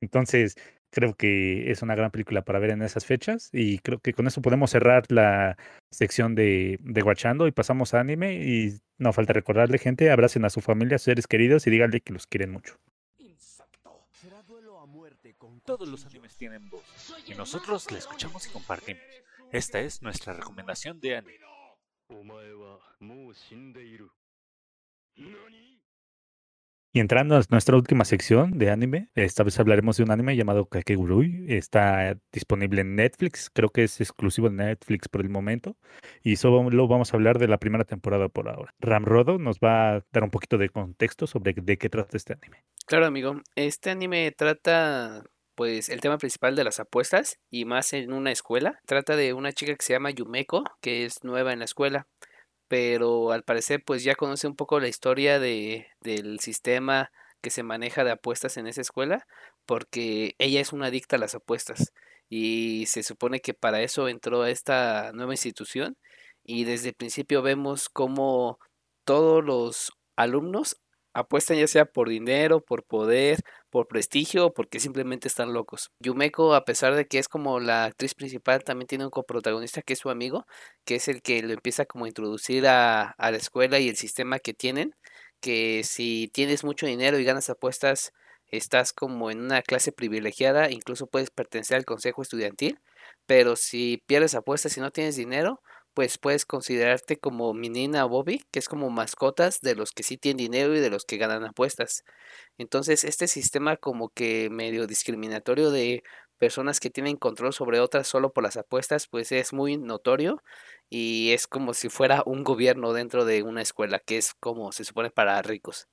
[SPEAKER 2] Entonces, creo que es una gran película para ver en esas fechas y creo que con eso podemos cerrar la sección de, de Guachando y pasamos a anime y no falta recordarle gente, abracen a su familia, a sus seres queridos y díganle que los quieren mucho.
[SPEAKER 6] Todos los animes tienen voz y nosotros la escuchamos y compartimos. Esta es nuestra recomendación de anime.
[SPEAKER 2] Y entrando a nuestra última sección de anime, esta vez hablaremos de un anime llamado Kakegurui. Está disponible en Netflix, creo que es exclusivo de Netflix por el momento. Y solo vamos a hablar de la primera temporada por ahora. Ramrodo nos va a dar un poquito de contexto sobre de qué trata este anime.
[SPEAKER 4] Claro, amigo. Este anime trata pues el tema principal de las apuestas y más en una escuela. Trata de una chica que se llama Yumeko, que es nueva en la escuela, pero al parecer pues ya conoce un poco la historia de, del sistema que se maneja de apuestas en esa escuela, porque ella es una adicta a las apuestas y se supone que para eso entró a esta nueva institución y desde el principio vemos como todos los alumnos apuestan ya sea por dinero, por poder, por prestigio o porque simplemente están locos. Yumeko, a pesar de que es como la actriz principal, también tiene un coprotagonista que es su amigo, que es el que lo empieza como a introducir a, a la escuela y el sistema que tienen, que si tienes mucho dinero y ganas apuestas, estás como en una clase privilegiada, incluso puedes pertenecer al consejo estudiantil, pero si pierdes apuestas y no tienes dinero, pues puedes considerarte como Minina Bobby, que es como mascotas de los que sí tienen dinero y de los que ganan apuestas. Entonces, este sistema como que medio discriminatorio de personas que tienen control sobre otras solo por las apuestas, pues es muy notorio y es como si fuera un gobierno dentro de una escuela, que es como se supone para ricos.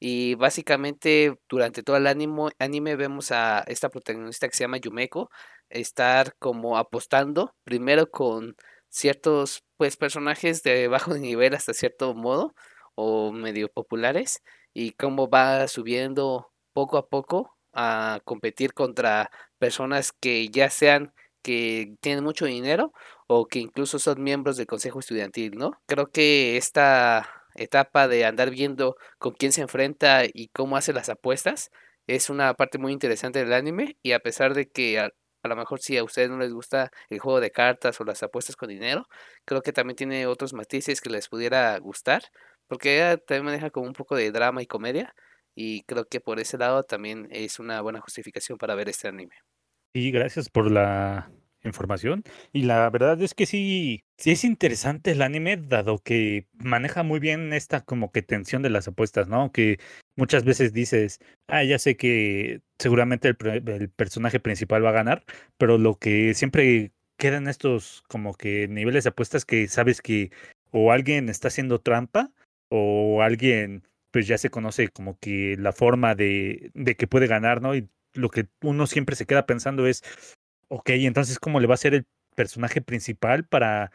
[SPEAKER 4] Y básicamente durante todo el anime, anime vemos a esta protagonista que se llama Yumeko estar como apostando primero con ciertos pues personajes de bajo nivel hasta cierto modo o medio populares y cómo va subiendo poco a poco a competir contra personas que ya sean que tienen mucho dinero o que incluso son miembros del consejo estudiantil, ¿no? Creo que esta etapa de andar viendo con quién se enfrenta y cómo hace las apuestas es una parte muy interesante del anime y a pesar de que a lo mejor si a ustedes no les gusta el juego de cartas o las apuestas con dinero, creo que también tiene otros matices que les pudiera gustar, porque ella también maneja como un poco de drama y comedia, y creo que por ese lado también es una buena justificación para ver este anime.
[SPEAKER 2] Y gracias por la información. Y la verdad es que sí, sí es interesante el anime, dado que maneja muy bien esta como que tensión de las apuestas, ¿no? Que muchas veces dices, ah, ya sé que seguramente el, personaje principal va a ganar, pero lo que siempre queda en estos como que niveles de apuestas que sabes que o alguien está haciendo trampa o alguien pues ya se conoce como que la forma de, de que puede ganar, ¿no? Y lo que uno siempre se queda pensando es, ok, entonces ¿cómo le va a ser el personaje principal para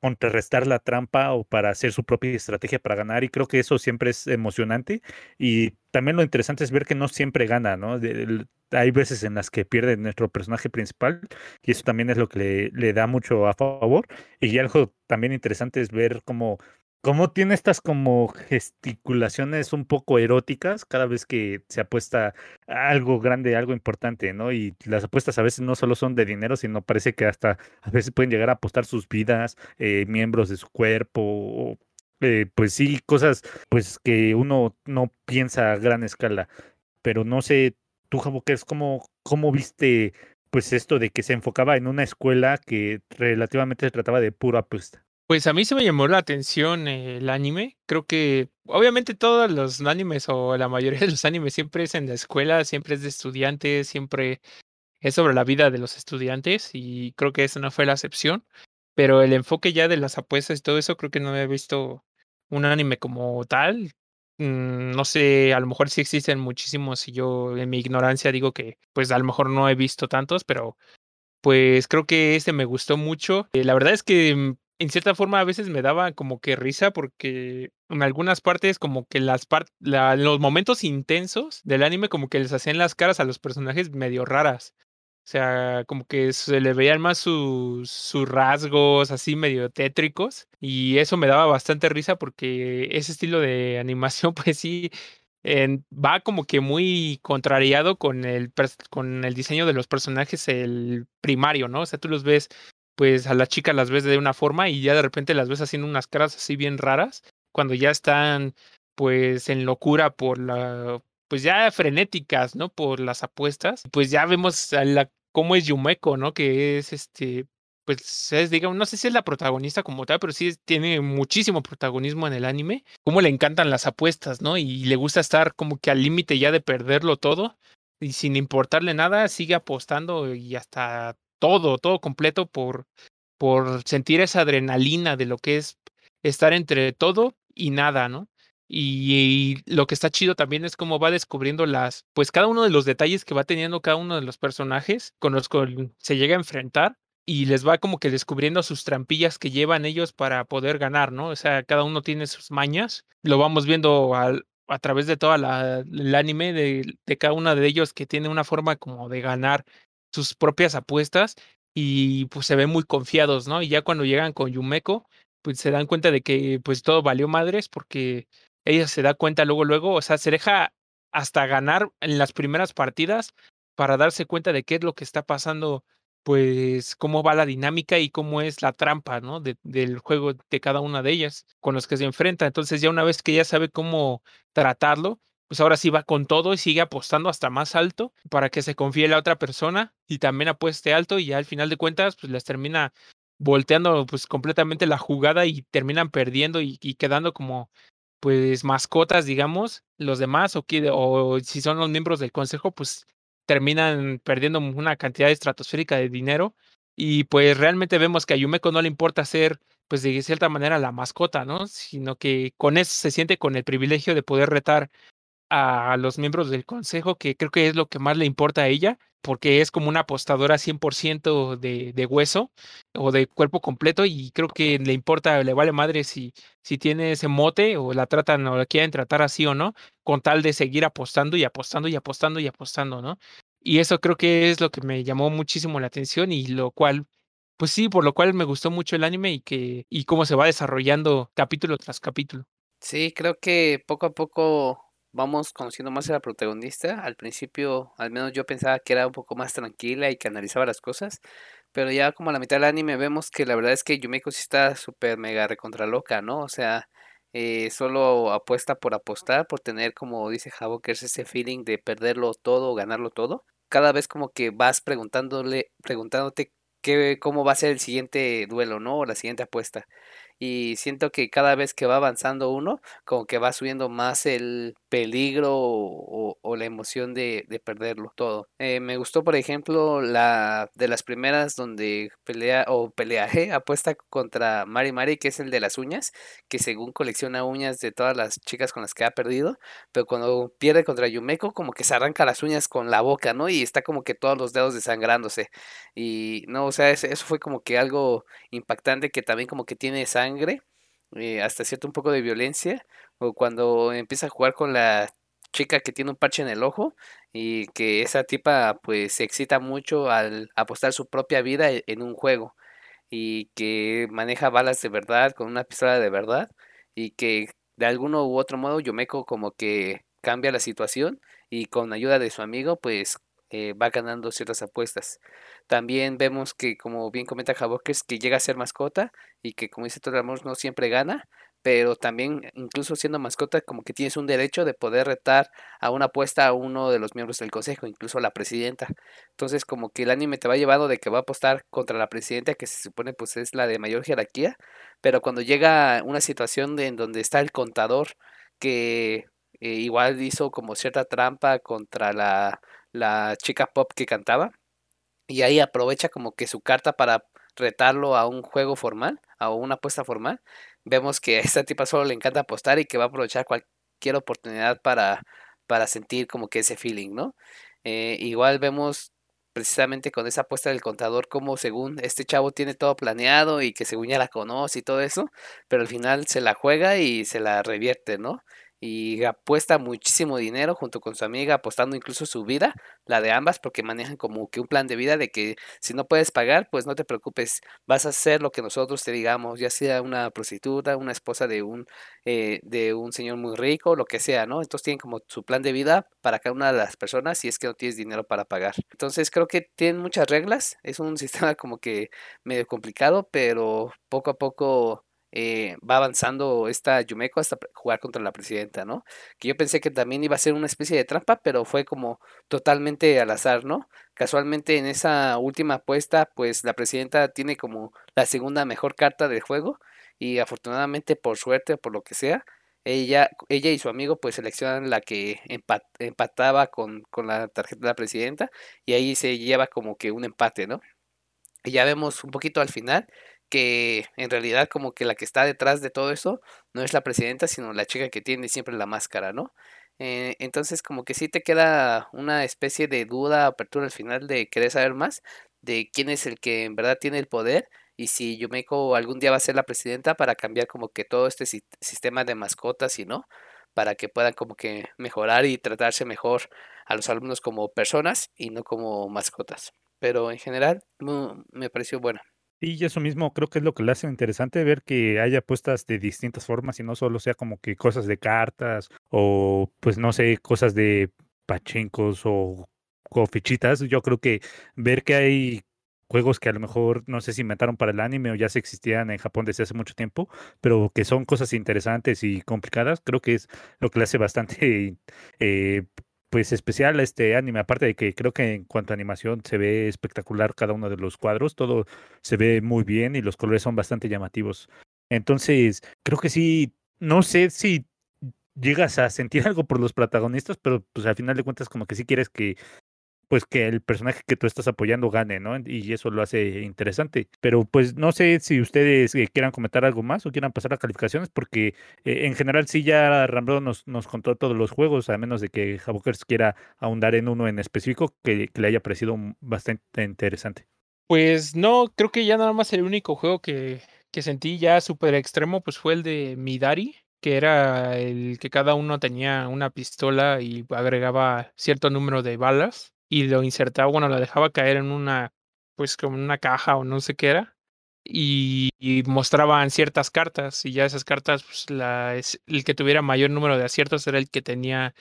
[SPEAKER 2] contrarrestar la trampa o para hacer su propia estrategia para ganar? Y creo que eso siempre es emocionante. Y también lo interesante es ver que no siempre gana, ¿no? Hay veces en las que pierde nuestro personaje principal y eso también es lo que le da mucho a favor. Y algo también interesante es ver cómo cómo tiene estas como gesticulaciones un poco eróticas cada vez que se apuesta algo grande, algo importante, ¿no? Y las apuestas a veces no solo son de dinero, sino parece que hasta a veces pueden llegar a apostar sus vidas, eh, miembros de su cuerpo, eh, pues sí, cosas pues que uno no piensa a gran escala. Pero no sé, tú, Jabo, ¿qué es como, cómo viste pues esto de que se enfocaba en una escuela que relativamente se trataba de pura apuesta?
[SPEAKER 3] Pues a mí se me llamó la atención eh, el anime. Creo que obviamente todos los animes o la mayoría de los animes siempre es en la escuela, siempre es de estudiantes, siempre es sobre la vida de los estudiantes y creo que esa no fue la excepción. Pero el enfoque ya de las apuestas y todo eso, creo que no había visto un anime como tal. Mm, No sé, a lo mejor sí existen muchísimos y yo en mi ignorancia digo que pues a lo mejor no he visto tantos, pero pues creo que este me gustó mucho. Eh, la verdad es que mm, en cierta forma a veces me daba como que risa porque en algunas partes como que las par- la- los momentos intensos del anime como que les hacían las caras a los personajes medio raras. O sea, como que se le veían más sus, rasgos así medio tétricos y eso me daba bastante risa porque ese estilo de animación pues sí va como que muy contrariado con el, con el diseño de los personajes, el primario, ¿no? O sea, tú los ves, pues a las chicas las ves de una forma y ya de repente las ves haciendo unas caras así bien raras, cuando ya están, pues, en locura por la, pues ya frenéticas, ¿no? Por las apuestas. Pues ya vemos cómo es Yumeko, ¿no? Que es este, pues es, digamos, no sé si es la protagonista como tal, pero sí tiene muchísimo protagonismo en el anime. Cómo le encantan las apuestas, ¿no? Y le gusta estar como que al límite ya de perderlo todo. Y sin importarle nada, sigue apostando y hasta todo, todo completo por, por sentir esa adrenalina de lo que es estar entre todo y nada, ¿no? Y, lo que está chido también es cómo va descubriendo las, pues cada uno de los detalles que va teniendo cada uno de los personajes con los que se llega a enfrentar y les va como que descubriendo sus trampillas que llevan ellos para poder ganar, ¿no? O sea, cada uno tiene sus mañas. Lo vamos viendo a través de toda la, el anime de, de cada uno de ellos que tiene una forma como de ganar sus propias apuestas y pues se ven muy confiados, ¿no? Y ya cuando llegan con Yumeko, pues se dan cuenta de que pues todo valió madres porque ella se da cuenta luego, luego, o sea, se deja hasta ganar en las primeras partidas para darse cuenta de qué es lo que está pasando, pues cómo va la dinámica y cómo es la trampa, ¿no? De- del juego de cada una de ellas con los que se enfrenta. Entonces ya una vez que ella sabe cómo tratarlo, pues ahora sí va con todo y sigue apostando hasta más alto para que se confíe la otra persona y también apueste alto y ya al final de cuentas pues les termina volteando pues completamente la jugada y terminan perdiendo y, quedando como pues mascotas, digamos, los demás o, o si son los miembros del consejo, pues terminan perdiendo una cantidad estratosférica de dinero y pues realmente vemos que a Yumeko no le importa ser pues de cierta manera la mascota, ¿no? Sino que con eso se siente con el privilegio de poder retar a los miembros del consejo, que creo que es lo que más le importa a ella, porque es como una apostadora 100% de, de hueso o de cuerpo completo y creo que le importa, le vale madre si, si tiene ese mote o la tratan o la quieren tratar así o no, con tal de seguir apostando y apostando y apostando y apostando, ¿no? Y eso creo que es lo que me llamó muchísimo la atención y lo cual, pues sí, por lo cual me gustó mucho el anime y que, y cómo se va desarrollando capítulo tras capítulo.
[SPEAKER 4] Sí, creo que poco a poco vamos conociendo más a la protagonista. Al principio, al menos yo pensaba que era un poco más tranquila y que analizaba las cosas. Pero ya como a la mitad del anime vemos que la verdad es que Yumeko sí está súper mega recontra loca, ¿no? O sea, eh, solo apuesta por apostar, por tener, como dice Havokers, ese feeling de perderlo todo o ganarlo todo. Cada vez como que vas preguntándole, preguntándote qué, cómo va a ser el siguiente duelo, ¿no? O la siguiente apuesta y siento que cada vez que va avanzando uno, como que va subiendo más el peligro o, la emoción de, de perderlo todo. Eh, me gustó, por ejemplo, la de las primeras donde pelea o pelea, apuesta contra Mari Mari, que es el de las uñas, que según colecciona uñas de todas las chicas con las que ha perdido, pero cuando pierde contra Yumeko, como que se arranca las uñas con la boca, ¿no? Y está como que todos los dedos desangrándose. Y no, o sea, eso fue como que algo impactante que también como que tiene sangre eh, hasta cierto un poco de violencia, o cuando empieza a jugar con la chica que tiene un parche en el ojo y que esa tipa pues se excita mucho al apostar su propia vida e, en un juego y que maneja balas de verdad con una pistola de verdad y que de alguno u otro modo Yomeko como que cambia la situación y con ayuda de su amigo pues eh, va ganando ciertas apuestas. También vemos que, como bien comenta Havokers, que llega a ser mascota y que, como dice amor, no siempre gana, pero también, incluso siendo mascota, como que tienes un derecho de poder retar a una apuesta a uno de los miembros del consejo, incluso a la presidenta. Entonces, como que el anime te va llevado de que va a apostar contra la presidenta, que se supone pues es la de mayor jerarquía, pero cuando llega una situación de, en donde está el contador, que eh, igual hizo como cierta trampa contra la, la chica pop que cantaba, y ahí aprovecha como que su carta para retarlo a un juego formal, a una apuesta formal. Vemos que a esta tipa solo le encanta apostar y que va a aprovechar cualquier oportunidad para, para sentir como que ese feeling, ¿no? Eh, igual vemos precisamente con esa apuesta del contador como según este chavo tiene todo planeado y que según ya la conoce y todo eso, pero al final se la juega y se la revierte, ¿no? Y apuesta muchísimo dinero junto con su amiga, apostando incluso su vida, la de ambas, porque manejan como que un plan de vida de que si no puedes pagar, pues no te preocupes, vas a hacer lo que nosotros te digamos, ya sea una prostituta, una esposa de un, eh, de un señor muy rico, lo que sea, ¿no? Entonces tienen como su plan de vida para cada una de las personas si es que no tienes dinero para pagar. Entonces creo que tienen muchas reglas, es un sistema como que medio complicado, pero poco a poco eh, va avanzando esta Yumeko hasta jugar contra la presidenta, ¿no? Que yo pensé que también iba a ser una especie de trampa, pero fue como totalmente al azar, ¿no? Casualmente en esa última apuesta, pues la presidenta tiene como la segunda mejor carta del juego y afortunadamente por suerte o por lo que sea, ella, ella y su amigo pues seleccionan la que empataba con, con la tarjeta de la presidenta y ahí se lleva como que un empate, ¿no? Y ya vemos un poquito al final que en realidad como que la que está detrás de todo eso no es la presidenta, sino la chica que tiene siempre la máscara, ¿no? Eh, entonces como que sí te queda una especie de duda, apertura al final de querer saber más de quién es el que en verdad tiene el poder y si Yumeko algún día va a ser la presidenta para cambiar como que todo este sistema de mascotas y no, para que puedan como que mejorar y tratarse mejor a los alumnos como personas y no como mascotas. Pero en general me pareció bueno.
[SPEAKER 2] Y eso mismo creo que es lo que le hace interesante ver que haya apuestas de distintas formas y no solo sea como que cosas de cartas o pues no sé, cosas de pachencos o, o fichitas. Yo creo que ver que hay juegos que a lo mejor no sé si inventaron para el anime o ya se existían en Japón desde hace mucho tiempo, pero que son cosas interesantes y complicadas, creo que es lo que le hace bastante eh, pues especial este anime, aparte de que creo que en cuanto a animación se ve espectacular cada uno de los cuadros, todo se ve muy bien y los colores son bastante llamativos. Entonces, creo que sí, no sé si llegas a sentir algo por los protagonistas, pero pues al final de cuentas como que sí quieres que pues que el personaje que tú estás apoyando gane, ¿no? Y eso lo hace interesante. Pero pues no sé si ustedes eh, quieran comentar algo más o quieran pasar a calificaciones, porque eh, en general sí ya Rambo nos, nos contó todos los juegos, a menos de que Javokers quiera ahondar en uno en específico que, le haya parecido bastante interesante.
[SPEAKER 3] Pues no, creo que ya nada más el único juego que, que sentí ya súper extremo, pues fue el de Midari, que era el que cada uno tenía una pistola y agregaba cierto número de balas y lo insertaba, bueno, lo dejaba caer en una, pues como una caja o no sé qué era. y, mostraban ciertas cartas y ya esas cartas, pues la, el que tuviera mayor número de aciertos era el que tenía,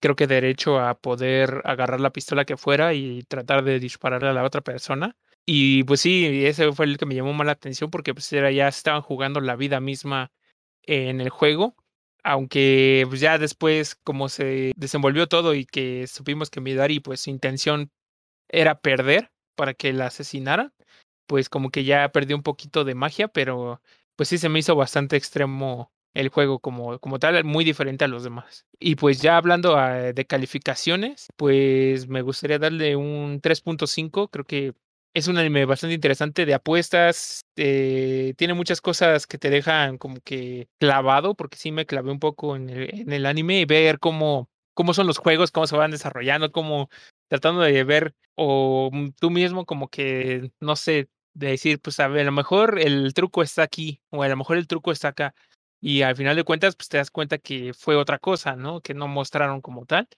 [SPEAKER 3] creo que derecho a poder agarrar la pistola que fuera y tratar de dispararle a la otra persona. Y pues sí, ese fue el que me llamó más la atención porque pues era ya estaban jugando la vida misma en el juego. Aunque pues ya después, como se desenvolvió todo y que supimos que Midari, pues su intención era perder para que la asesinaran, pues como que ya perdió un poquito de magia, pero pues sí se me hizo bastante extremo el juego como, como tal, muy diferente a los demás. Y pues ya hablando ah, de calificaciones, pues me gustaría darle un 3.5, creo que es un anime bastante interesante de apuestas, eh, tiene muchas cosas que te dejan como que clavado, porque sí me clavé un poco en el, anime y ver cómo, cómo son los juegos, cómo se van desarrollando, cómo tratando de ver o mm, tú mismo como que, no sé, de decir, pues a ver, a lo mejor el truco está aquí o a lo mejor el truco está acá. Y al final de cuentas, pues te das cuenta que fue otra cosa, ¿no? Que no mostraron como tal.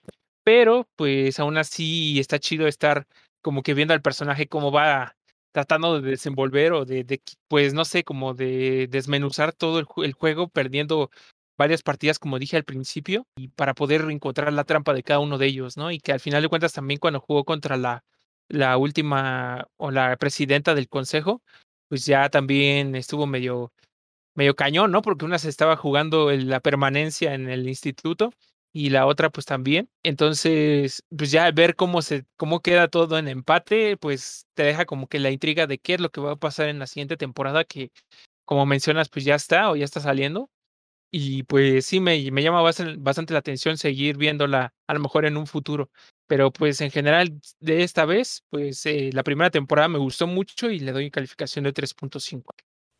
[SPEAKER 3] Pero pues aún así está chido estar como que viendo al personaje cómo va tratando de desenvolver o de, pues no sé, como de desmenuzar todo el, el juego, perdiendo varias partidas, como dije al principio, y para poder encontrar la trampa de cada uno de ellos, ¿no? Y que al final de cuentas también cuando jugó contra la, la última o la presidenta del consejo, pues ya también estuvo medio, medio cañón, ¿no? Porque una se estaba jugando la permanencia en el instituto y la otra pues también. Entonces, pues ya ver cómo se, cómo queda todo en empate, pues te deja como que la intriga de qué es lo que va a pasar en la siguiente temporada, que como mencionas, pues ya está o ya está saliendo. Y pues sí, me, me llama bastante, bastante la atención seguir viéndola a lo mejor en un futuro. Pero pues en general de esta vez, pues eh, la primera temporada me gustó mucho y le doy calificación de 3.5.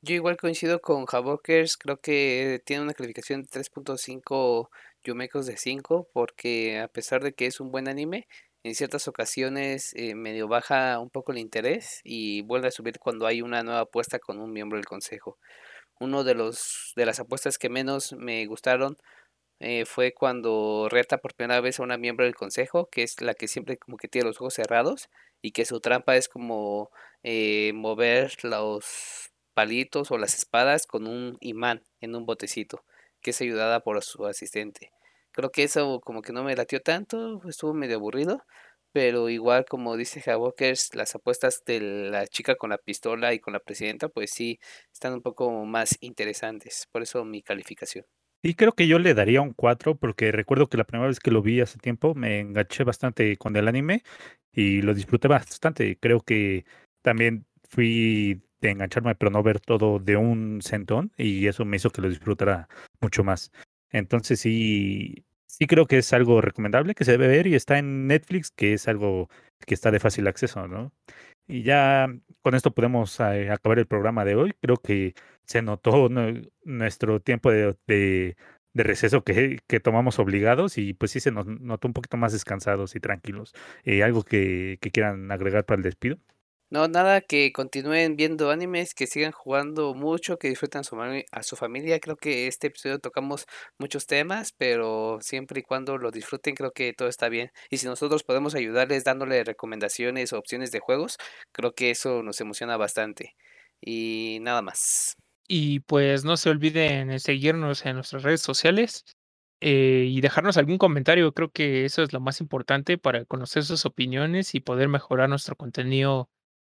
[SPEAKER 4] Yo igual coincido con Havokers, creo que tiene una calificación de 3.5 Yumekos de 5, porque a pesar de que es un buen anime, en ciertas ocasiones eh, medio baja un poco el interés y vuelve a subir cuando hay una nueva apuesta con un miembro del consejo. Uno de los de las apuestas que menos me gustaron eh, fue cuando reta por primera vez a una miembro del consejo, que es la que siempre como que tiene los ojos cerrados y que su trampa es como eh, mover los palitos o las espadas con un imán en un botecito, que es ayudada por su asistente. Creo que eso como que no me latió tanto, estuvo medio aburrido, pero igual como dice Havokers, las apuestas de la chica con la pistola y con la presidenta, pues sí, están un poco más interesantes, por eso mi calificación.
[SPEAKER 2] Y creo que yo le daría un 4 porque recuerdo que la primera vez que lo vi hace tiempo me enganché bastante con el anime y lo disfruté bastante. Creo que también fui de engancharme pero no ver todo de un centón y eso me hizo que lo disfrutara mucho más. Entonces sí, sí creo que es algo recomendable que se debe ver y está en Netflix, que es algo que está de fácil acceso, ¿no? Y ya con esto podemos eh, acabar el programa de hoy. Creo que se notó nue- nuestro tiempo de, de- de receso que, que tomamos obligados y pues sí se nos notó un poquito más descansados y tranquilos. Eh, ¿algo que, que quieran agregar para el despido?
[SPEAKER 4] No, nada, que continúen viendo animes, que sigan jugando mucho, que disfruten a su, a su familia. Creo que este episodio tocamos muchos temas, pero siempre y cuando lo disfruten, creo que todo está bien. Y si nosotros podemos ayudarles dándole recomendaciones o opciones de juegos, creo que eso nos emociona bastante. Y nada más.
[SPEAKER 3] Y pues no se olviden de seguirnos en nuestras redes sociales eh, y dejarnos algún comentario. Creo que eso es lo más importante para conocer sus opiniones y poder mejorar nuestro contenido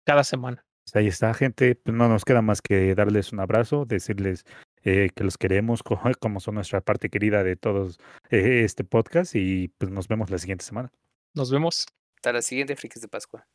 [SPEAKER 3] cada semana.
[SPEAKER 2] Pues ahí está, gente. Pues no nos queda más que darles un abrazo, decirles eh, que los queremos co- como son nuestra parte querida de todos eh, este podcast y pues nos vemos la siguiente semana.
[SPEAKER 3] Nos vemos.
[SPEAKER 4] Hasta la siguiente, Frikis de Pascua.